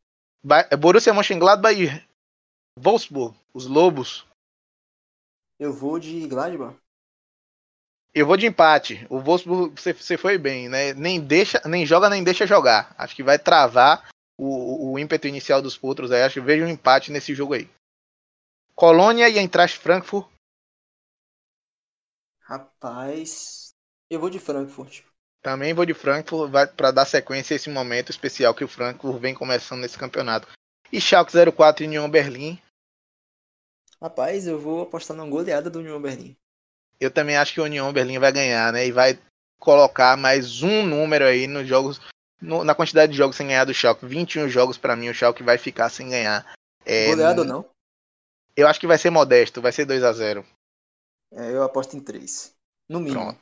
Borussia Mönchengladbach e Wolfsburg, os Lobos. Eu vou de Gladbach. Eu vou de empate. O Wolfsburg, você, você foi bem, né? Nem deixa, nem joga, nem deixa jogar. Acho que vai travar o, o ímpeto inicial dos potros aí. Acho que vejo um empate nesse jogo aí. Colônia e Eintracht Frankfurt. Rapaz, eu vou de Frankfurt. Também vou de Frankfurt para dar sequência a esse momento especial que o Frankfurt vem começando nesse campeonato. E Schalke 04 e União Berlim. Rapaz, eu vou apostar na goleada do União Berlim. Eu também acho que o União Berlim vai ganhar, né? E vai colocar mais um número aí nos jogos, no, na quantidade de jogos sem ganhar do Schalke. 21 jogos para mim, o Schalke vai ficar sem ganhar. É, goleada ou não? Eu acho que vai ser modesto, vai ser 2 a 0 é, Eu aposto em 3. No mínimo. Pronto.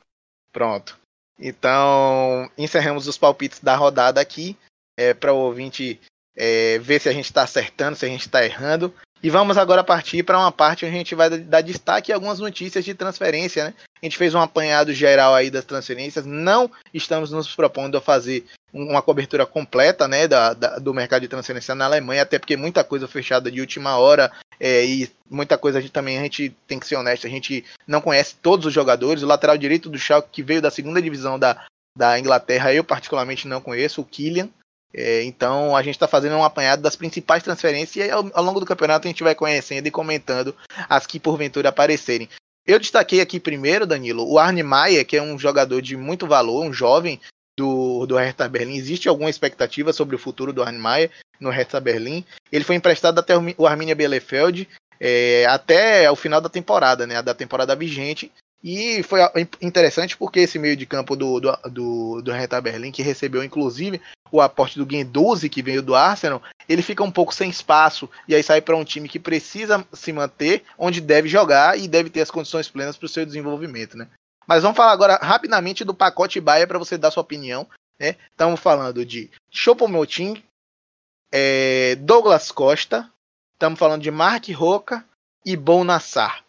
Pronto. Então, encerramos os palpites da rodada aqui. É, para o ouvinte é, ver se a gente está acertando, se a gente está errando. E vamos agora partir para uma parte onde a gente vai dar destaque a algumas notícias de transferência, né? A gente fez um apanhado geral aí das transferências. Não estamos nos propondo a fazer uma cobertura completa, né, da, da do mercado de transferência na Alemanha, até porque muita coisa fechada de última hora é, e muita coisa a gente também a gente tem que ser honesto, a gente não conhece todos os jogadores. O lateral direito do Schalke que veio da segunda divisão da, da Inglaterra, eu particularmente não conheço, o Kylian. É, então a gente está fazendo um apanhado das principais transferências e ao, ao, longo do campeonato a gente vai conhecendo e comentando as que porventura aparecerem. Eu destaquei aqui primeiro, Danilo, o Arne Maia, que é um jogador de muito valor, um jovem do, do Hertha Berlim. Existe alguma expectativa sobre o futuro do Arne Maia no Hertha Berlim? Ele foi emprestado até o Arminia Bielefeld é, até o final da temporada, né, da temporada vigente. E foi interessante porque esse meio de campo do, do, do, do Hertha Berlim, que recebeu inclusive o aporte do Guendouzi, que veio do Arsenal, ele fica um pouco sem espaço e aí sai para um time que precisa se manter onde deve jogar e deve ter as condições plenas para o seu desenvolvimento, né? Mas vamos falar agora rapidamente do pacote Baia para você dar sua opinião, né? Estamos falando de Chopomoting, é, Douglas Costa, estamos falando de Mark Roca e Bon Nassar.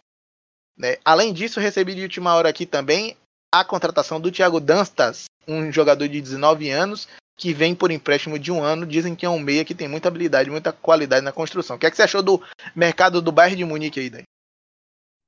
Né? Além disso, recebi de última hora aqui também a contratação do Thiago Danstas, um jogador de 19 anos que vem por empréstimo de um ano. Dizem que é um meia que tem muita habilidade, muita qualidade na construção. O que, é que você achou do mercado do bairro de Munique aí, daí?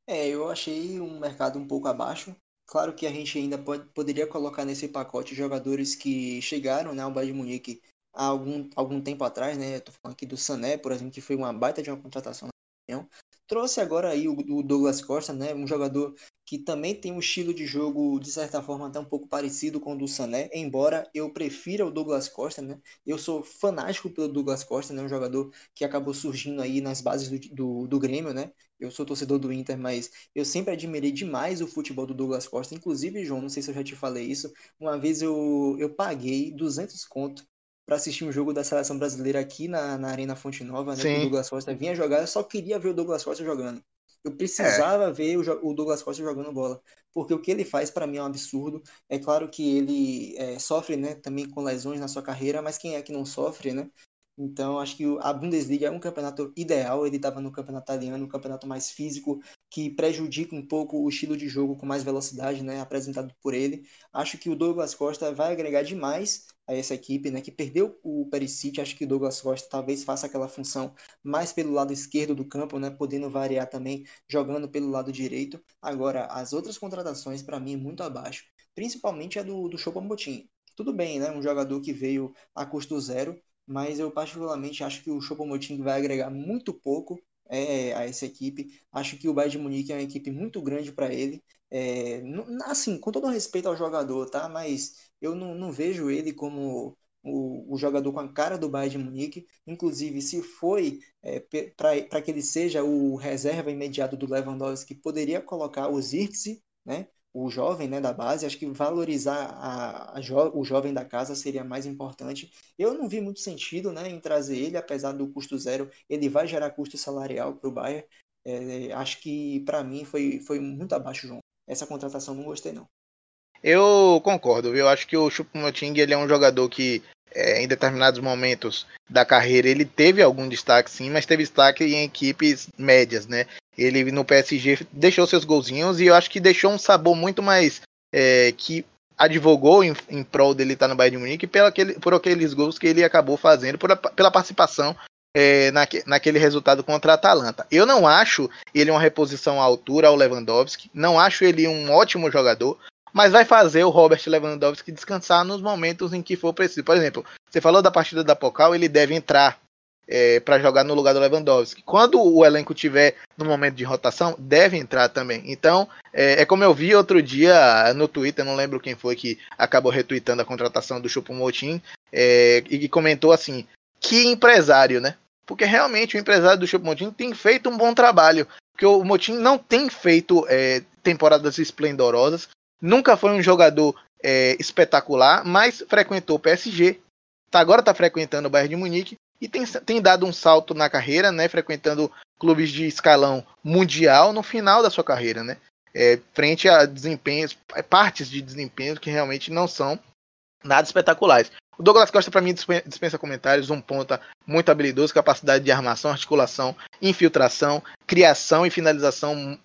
É, eu achei um mercado um pouco abaixo. Claro que a gente ainda pode, poderia colocar nesse pacote jogadores que chegaram né, ao Bayern de Munique há algum, algum tempo atrás, né? Estou falando aqui do Sané, por exemplo, que foi uma baita de uma contratação na opinião. Trouxe agora aí o, o, Douglas Costa, né? Um jogador que também tem um estilo de jogo, de certa forma, até um pouco parecido com o do Sané, embora eu prefira o Douglas Costa, né? Eu sou fanático pelo Douglas Costa, né? Um jogador que acabou surgindo aí nas bases do, do, do Grêmio, né? Eu sou torcedor do Inter, mas eu sempre admirei demais o futebol do Douglas Costa. Inclusive, João, não sei se eu já te falei isso, uma vez eu, eu paguei 200 conto para assistir um jogo da seleção brasileira aqui na, na Arena Fonte Nova, né? O Douglas Costa vinha jogar, eu só queria ver o Douglas Costa jogando. Eu precisava é. ver o, o, Douglas Costa jogando bola, porque o que ele faz para mim é um absurdo. É claro que ele é, sofre, né, também com lesões na sua carreira, mas quem é que não sofre, né? Então, acho que a Bundesliga é um campeonato ideal. Ele estava no campeonato italiano, um campeonato mais físico, que prejudica um pouco o estilo de jogo com mais velocidade, né, apresentado por ele. Acho que o Douglas Costa vai agregar demais a essa equipe, né, que perdeu o Perisic. Acho que o Douglas Costa talvez faça aquela função mais pelo lado esquerdo do campo, né, podendo variar também jogando pelo lado direito. Agora, as outras contratações para mim muito abaixo, principalmente a do do Choupo-Moting. Tudo bem, né, um jogador que veio a custo zero mas eu particularmente acho que o Choupo-Moting vai agregar muito pouco é, a essa equipe. Acho que o Bayern de Munique é uma equipe muito grande para ele. É, assim, com todo respeito ao jogador, tá? Mas eu não, não vejo ele como o, o, jogador com a cara do Bayern de Munique. Inclusive, se foi é, para que ele seja o reserva imediato do Lewandowski, poderia colocar o Zirkzee, né? o jovem né, da base, acho que valorizar a, a jo, o jovem da casa seria mais importante. Eu não vi muito sentido né, em trazer ele, apesar do custo zero, ele vai gerar custo salarial para o Bayern. É, acho que para mim foi, foi muito abaixo, João. Essa contratação não gostei, não. Eu concordo, eu acho que o Choupo-Moting ele é um jogador que é, em determinados momentos da carreira ele teve algum destaque sim, mas teve destaque em equipes médias, né? Ele no PSG deixou seus golzinhos e eu acho que deixou um sabor muito mais é, que advogou em, em prol dele estar no Bayern de Munique pela aquele, por aqueles gols que ele acabou fazendo, por, pela participação é, naque, naquele resultado contra a Atalanta. Eu não acho ele uma reposição à altura ao Lewandowski, não acho ele um ótimo jogador, mas vai fazer o Robert Lewandowski descansar nos momentos em que for preciso. Por exemplo, você falou da partida da Pocal, ele deve entrar é, para jogar no lugar do Lewandowski. Quando o elenco tiver no momento de rotação, deve entrar também. Então, é, é como eu vi outro dia no Twitter, não lembro quem foi que acabou retweetando a contratação do Choupo-Moting é, e comentou assim: que empresário, né? Porque realmente o empresário do Choupo-Moting tem feito um bom trabalho. Porque o Motim não tem feito é, temporadas esplendorosas, nunca foi um jogador é, espetacular, mas frequentou o PSG, tá, agora está frequentando o Bayern de Munique e tem, tem dado um salto na carreira, né, frequentando clubes de escalão mundial no final da sua carreira, né, é, frente a desempenhos, partes de desempenho que realmente não são nada espetaculares. O Douglas Costa, para mim, dispensa comentários, um ponta muito habilidoso, capacidade de armação, articulação, infiltração, criação e finalização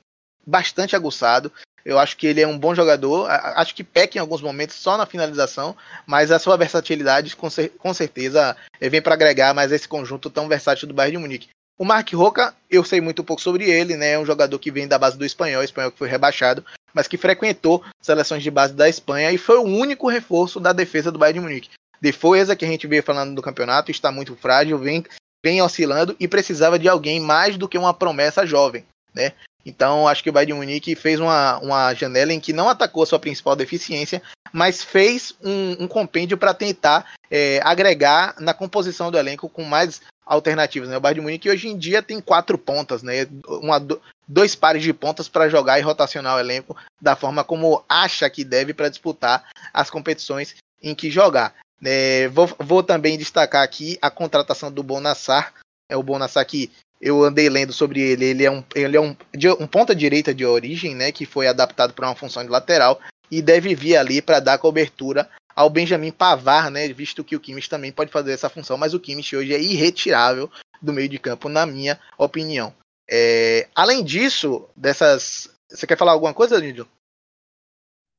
bastante aguçado. Eu acho que ele é um bom jogador. Acho que peca em alguns momentos só na finalização, mas a sua versatilidade com, cer com certeza eh, vem para agregar mais esse conjunto tão versátil do Bayern de Munique. O Mark Roca, eu sei muito pouco sobre ele, né? É um jogador que vem da base do espanhol, espanhol que foi rebaixado, mas que frequentou seleções de base da Espanha e foi o único reforço da defesa do Bayern de Munique. Defesa que a gente veio falando do campeonato está muito frágil, vem, vem oscilando e precisava de alguém mais do que uma promessa jovem, né? Então, acho que o Bayern de Munique fez uma, uma janela em que não atacou a sua principal deficiência, mas fez um, um compêndio para tentar é, agregar na composição do elenco com mais alternativas. Né? O Bayern de Munique hoje em dia tem quatro pontas, né? Uma, dois pares de pontas para jogar e rotacionar o elenco da forma como acha que deve para disputar as competições em que jogar. É, vou, vou, também destacar aqui a contratação do Bonassar. É o Bonassar que eu andei lendo sobre ele. Ele é um, ele é um, um ponta direita de origem, né? Que foi adaptado para uma função de lateral e deve vir ali para dar cobertura ao Benjamin Pavar, né? Visto que o Kimmich também pode fazer essa função, mas o Kimmich hoje é irretirável do meio de campo, na minha opinião. É, além disso, dessas. Você quer falar alguma coisa, Lídio?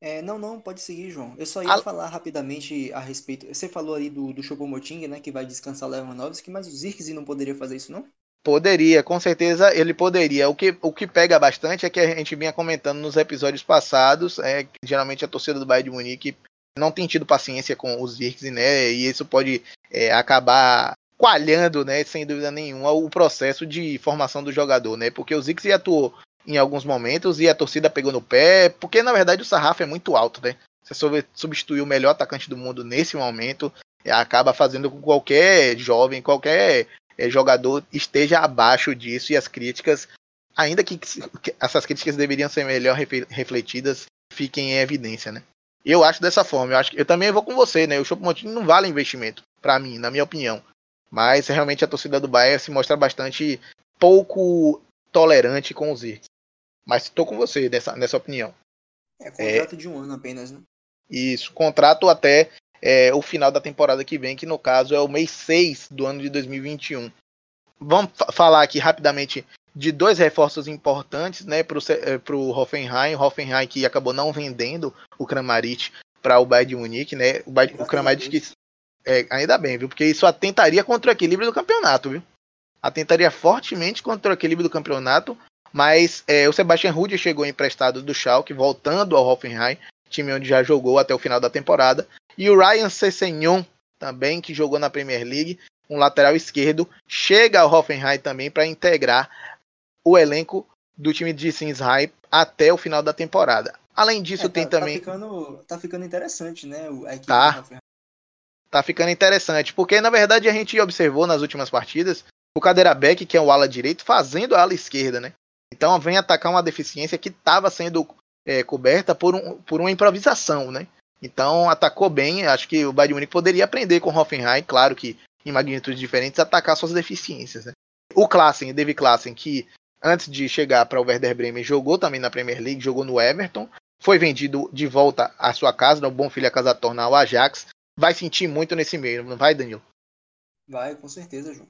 É, não, não, pode seguir, João. Eu só ia a... falar rapidamente a respeito. Você falou aí do, do Choupo-Moting, né? Que vai descansar o Lewandowski, mas o Zirkzee não poderia fazer isso, não? Poderia, com certeza ele poderia. O que, o que pega bastante é que a gente vinha comentando nos episódios passados, é que geralmente a torcida do Bayern de Munique não tem tido paciência com os Zirkzee, né? E isso pode é, acabar coalhando, né, sem dúvida nenhuma, o processo de formação do jogador, né? Porque o Zirkzee atuou em alguns momentos e a torcida pegou no pé, porque na verdade o sarrafo é muito alto, né? Você substituir o melhor atacante do mundo nesse momento acaba fazendo com que qualquer jovem, qualquer é, jogador esteja abaixo disso e as críticas, ainda que essas críticas deveriam ser melhor refletidas, fiquem em evidência, né? Eu acho dessa forma. Eu acho que eu também vou com você, né? O Choupo-Moting não vale investimento para mim, na minha opinião. Mas realmente a torcida do Bayern se mostra bastante pouco tolerante com os Zirks. Mas estou com você nessa, nessa opinião. É contrato é, de um ano apenas, né? Isso, contrato até é, o final da temporada que vem, que no caso é o mês 6 do ano de 2021. Vamos falar aqui rapidamente de dois reforços importantes né, para o é, Hoffenheim. O Hoffenheim que acabou não vendendo o Kramaric para o Bayern de Munique. Né? O, Bayern, o Kramaric que, é, ainda bem, viu? Porque isso atentaria contra o equilíbrio do campeonato, viu? Atentaria fortemente contra o equilíbrio do campeonato. Mas é, o Sebastian Rude chegou emprestado do Schalke, voltando ao Hoffenheim, time onde já jogou até o final da temporada. E o Ryan Sessegnon, também, que jogou na Premier League, um lateral esquerdo, chega ao Hoffenheim também para integrar o elenco do time de Sinsheim até o final da temporada. Além disso, é, tá, tem tá também. Ficando, tá ficando interessante, né? A equipe tá. Tá ficando interessante, porque na verdade a gente observou nas últimas partidas o Cadeira Beck, que é o ala direito, fazendo a ala esquerda, né? Então vem atacar uma deficiência que estava sendo é, coberta por, um, por uma improvisação, né? Então atacou bem. Acho que o Bayern Munique poderia aprender com o Hoffenheim, claro que em magnitudes diferentes, atacar suas deficiências. Né? O Klassen, David Klassen, que antes de chegar para o Werder Bremen jogou também na Premier League, jogou no Everton, foi vendido de volta à sua casa, no Bom Filho a Casa Torna, ao Ajax. Vai sentir muito nesse meio, não vai, Danilo? Vai, com certeza, João.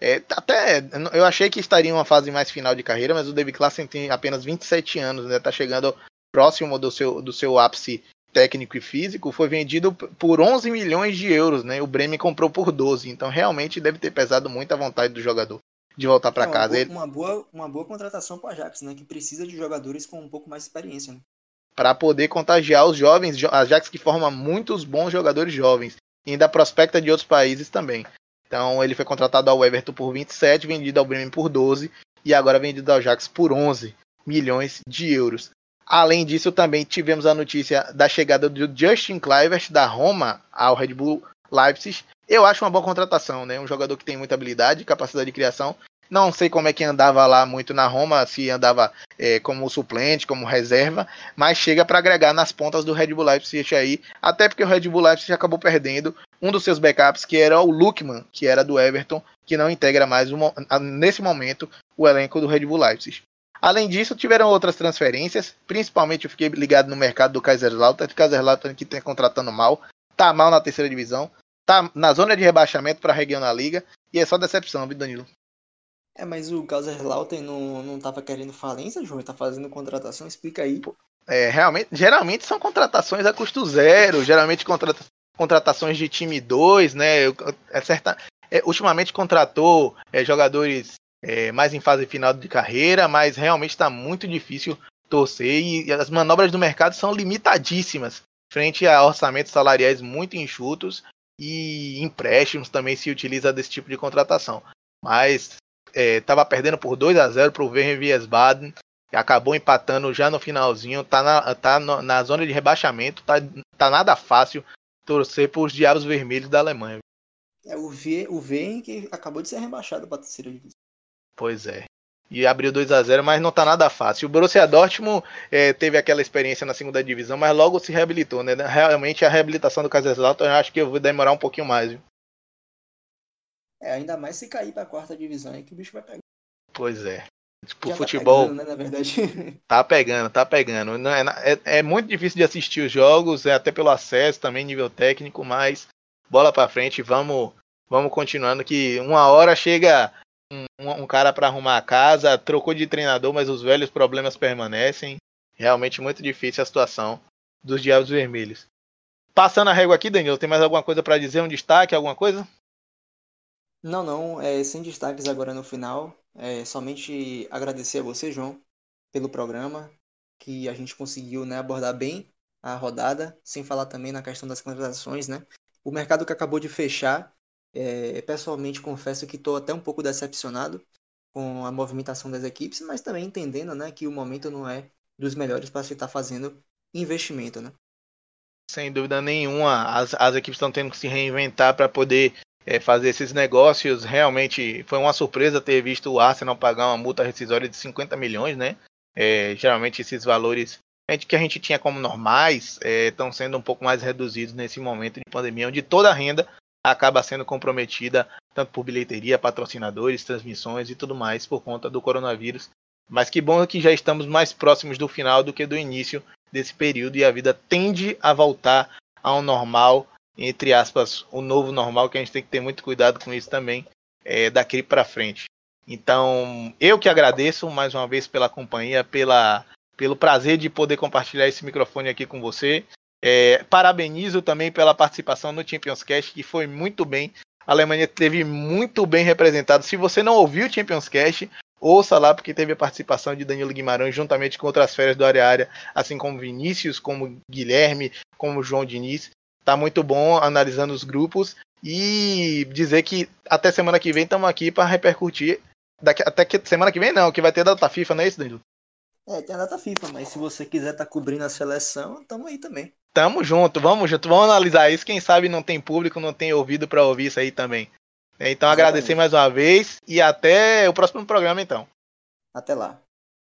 É, até eu achei que estaria em uma fase mais final de carreira, mas o David Klassen tem apenas 27 anos, né? Tá chegando próximo do seu, do seu ápice técnico e físico. Foi vendido por 11 milhões de euros, né? O Bremen comprou por 12, então realmente deve ter pesado muito a vontade do jogador de voltar para é casa. Boa, Ele... Uma boa, uma boa contratação para o Ajax, né? Que precisa de jogadores com um pouco mais de experiência, né? Para poder contagiar os jovens, Ajax que forma muitos bons jogadores jovens e ainda prospecta de outros países também. Então ele foi contratado ao Everton por 27, vendido ao Bremen por 12 e agora vendido ao Ajax por 11 milhões de euros. Além disso, também tivemos a notícia da chegada do Justin Kluivert da Roma ao Red Bull Leipzig. Eu acho uma boa contratação, né? Um jogador que tem muita habilidade, capacidade de criação. Não sei como é que andava lá muito na Roma, se andava é, como suplente, como reserva, mas chega para agregar nas pontas do Red Bull Leipzig aí, até porque o Red Bull Leipzig acabou perdendo um dos seus backups, que era o Lukman, que era do Everton, que não integra mais nesse momento o elenco do Red Bull Leipzig. Além disso, tiveram outras transferências, principalmente eu fiquei ligado no mercado do Kaiserslautern, Kaiserslautern que está contratando mal, tá mal na terceira divisão, tá na zona de rebaixamento para a região na liga, e é só decepção, viu, Danilo? É, mas o Kaiserslautern não, não tava querendo falência, João, tá fazendo contratação, explica aí. É, realmente, geralmente são contratações a custo zero, geralmente contrata, contratações de time 2, né? É certa, é, ultimamente contratou é, jogadores é, mais em fase final de carreira, mas realmente está muito difícil torcer e as manobras do mercado são limitadíssimas frente a orçamentos salariais muito enxutos e empréstimos também se utiliza desse tipo de contratação. Mas estava é, perdendo por 2 a 0 para o Werner Wiesbaden, acabou empatando já no finalzinho, tá na, tá no, na zona de rebaixamento, tá, tá nada fácil torcer por os Diabos Vermelhos da Alemanha. É o V, o que acabou de ser rebaixado para a terceira divisão. Pois é. E abriu 2 a 0 mas não tá nada fácil. O Borussia Dortmund é, teve aquela experiência na segunda divisão, mas logo se reabilitou, né? Realmente a reabilitação do Kaiserslautern eu acho que eu vou demorar um pouquinho mais, viu? É, ainda mais se cair pra quarta divisão aí que o bicho vai pegar. Pois é. Tipo, Já futebol. Tá pegando, né, na verdade. tá pegando, tá pegando. Não é, é, é, muito difícil de assistir os jogos, é até pelo acesso, também nível técnico, mas bola pra frente, vamos, vamos continuando que uma hora chega um, um cara para arrumar a casa, trocou de treinador, mas os velhos problemas permanecem. Realmente muito difícil a situação dos Diabos Vermelhos. Passando a régua aqui, Danilo, tem mais alguma coisa para dizer? Um destaque, alguma coisa? Não, não, é, sem destaques agora no final. É, somente agradecer a você, João, pelo programa, que a gente conseguiu né, abordar bem a rodada, sem falar também na questão das contratações, né? O mercado que acabou de fechar é, pessoalmente confesso que estou até um pouco decepcionado com a movimentação das equipes, mas também entendendo né, que o momento não é dos melhores para se estar tá fazendo investimento. Né? Sem dúvida nenhuma, as, as equipes estão tendo que se reinventar para poder é, fazer esses negócios. Realmente foi uma surpresa ter visto o Arsenal pagar uma multa rescisória de 50 milhões, né? É, geralmente esses valores que a gente tinha como normais é, estão sendo um pouco mais reduzidos nesse momento de pandemia, onde toda a renda acaba sendo comprometida tanto por bilheteria, patrocinadores, transmissões e tudo mais por conta do coronavírus. Mas que bom que já estamos mais próximos do final do que do início desse período e a vida tende a voltar ao normal, entre aspas, o novo normal, que a gente tem que ter muito cuidado com isso também, é, daqui para frente. Então, eu que agradeço mais uma vez pela companhia, pela, pelo prazer de poder compartilhar esse microfone aqui com você. É, parabenizo também pela participação no Champions Cast, que foi muito bem. A Alemanha teve muito bem representado. Se você não ouviu o Champions Cast, ouça lá, porque teve a participação de Danilo Guimarães juntamente com outras férias do área área, assim como Vinícius, como Guilherme, como João Diniz. Tá muito bom analisando os grupos e dizer que até semana que vem estamos aqui para repercutir. Daqui, até que semana que vem não, que vai ter data FIFA, não é isso, Danilo? É, tem a data FIFA, mas se você quiser estar tá cobrindo a seleção, tamo aí também. Tamo junto, vamos junto, vamos analisar isso. Quem sabe não tem público, não tem ouvido para ouvir isso aí também. Então Exatamente. agradecer mais uma vez e até o próximo programa então. Até lá.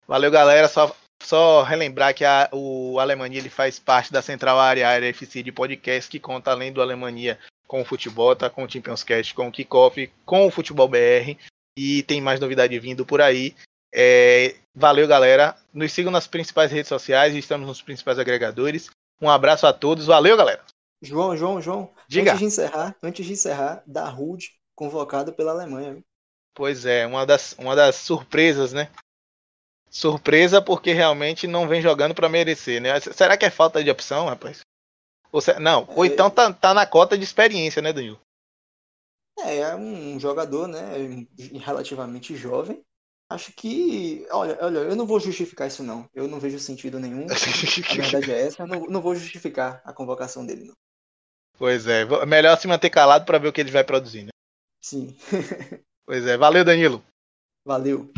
Valeu, galera. Só só relembrar que a, o Alemania ele faz parte da Central Área Área FC de podcast que conta além do Alemania com o futebol, tá com o Champions Cast, com o Kickoff, com o Futebol BR e tem mais novidade vindo por aí. É, valeu, galera. Nos sigam nas principais redes sociais, estamos nos principais agregadores. Um abraço a todos. Valeu, galera. João, João, João. Diga. Antes de encerrar, antes de encerrar, da Rude convocado pela Alemanha. Pois é, uma das, uma das surpresas, né? Surpresa porque realmente não vem jogando para merecer, né? Será que é falta de opção, rapaz? Ou se... Não, ou é... então tá, tá na cota de experiência, né, Danilo? É, é um jogador, né, relativamente jovem. Acho que, olha, olha, eu não vou justificar isso não. Eu não vejo sentido nenhum. a verdade é essa. Eu não, não vou justificar a convocação dele, não. Pois é, melhor se manter calado para ver o que ele vai produzir, né? Sim. pois é, valeu, Danilo. Valeu.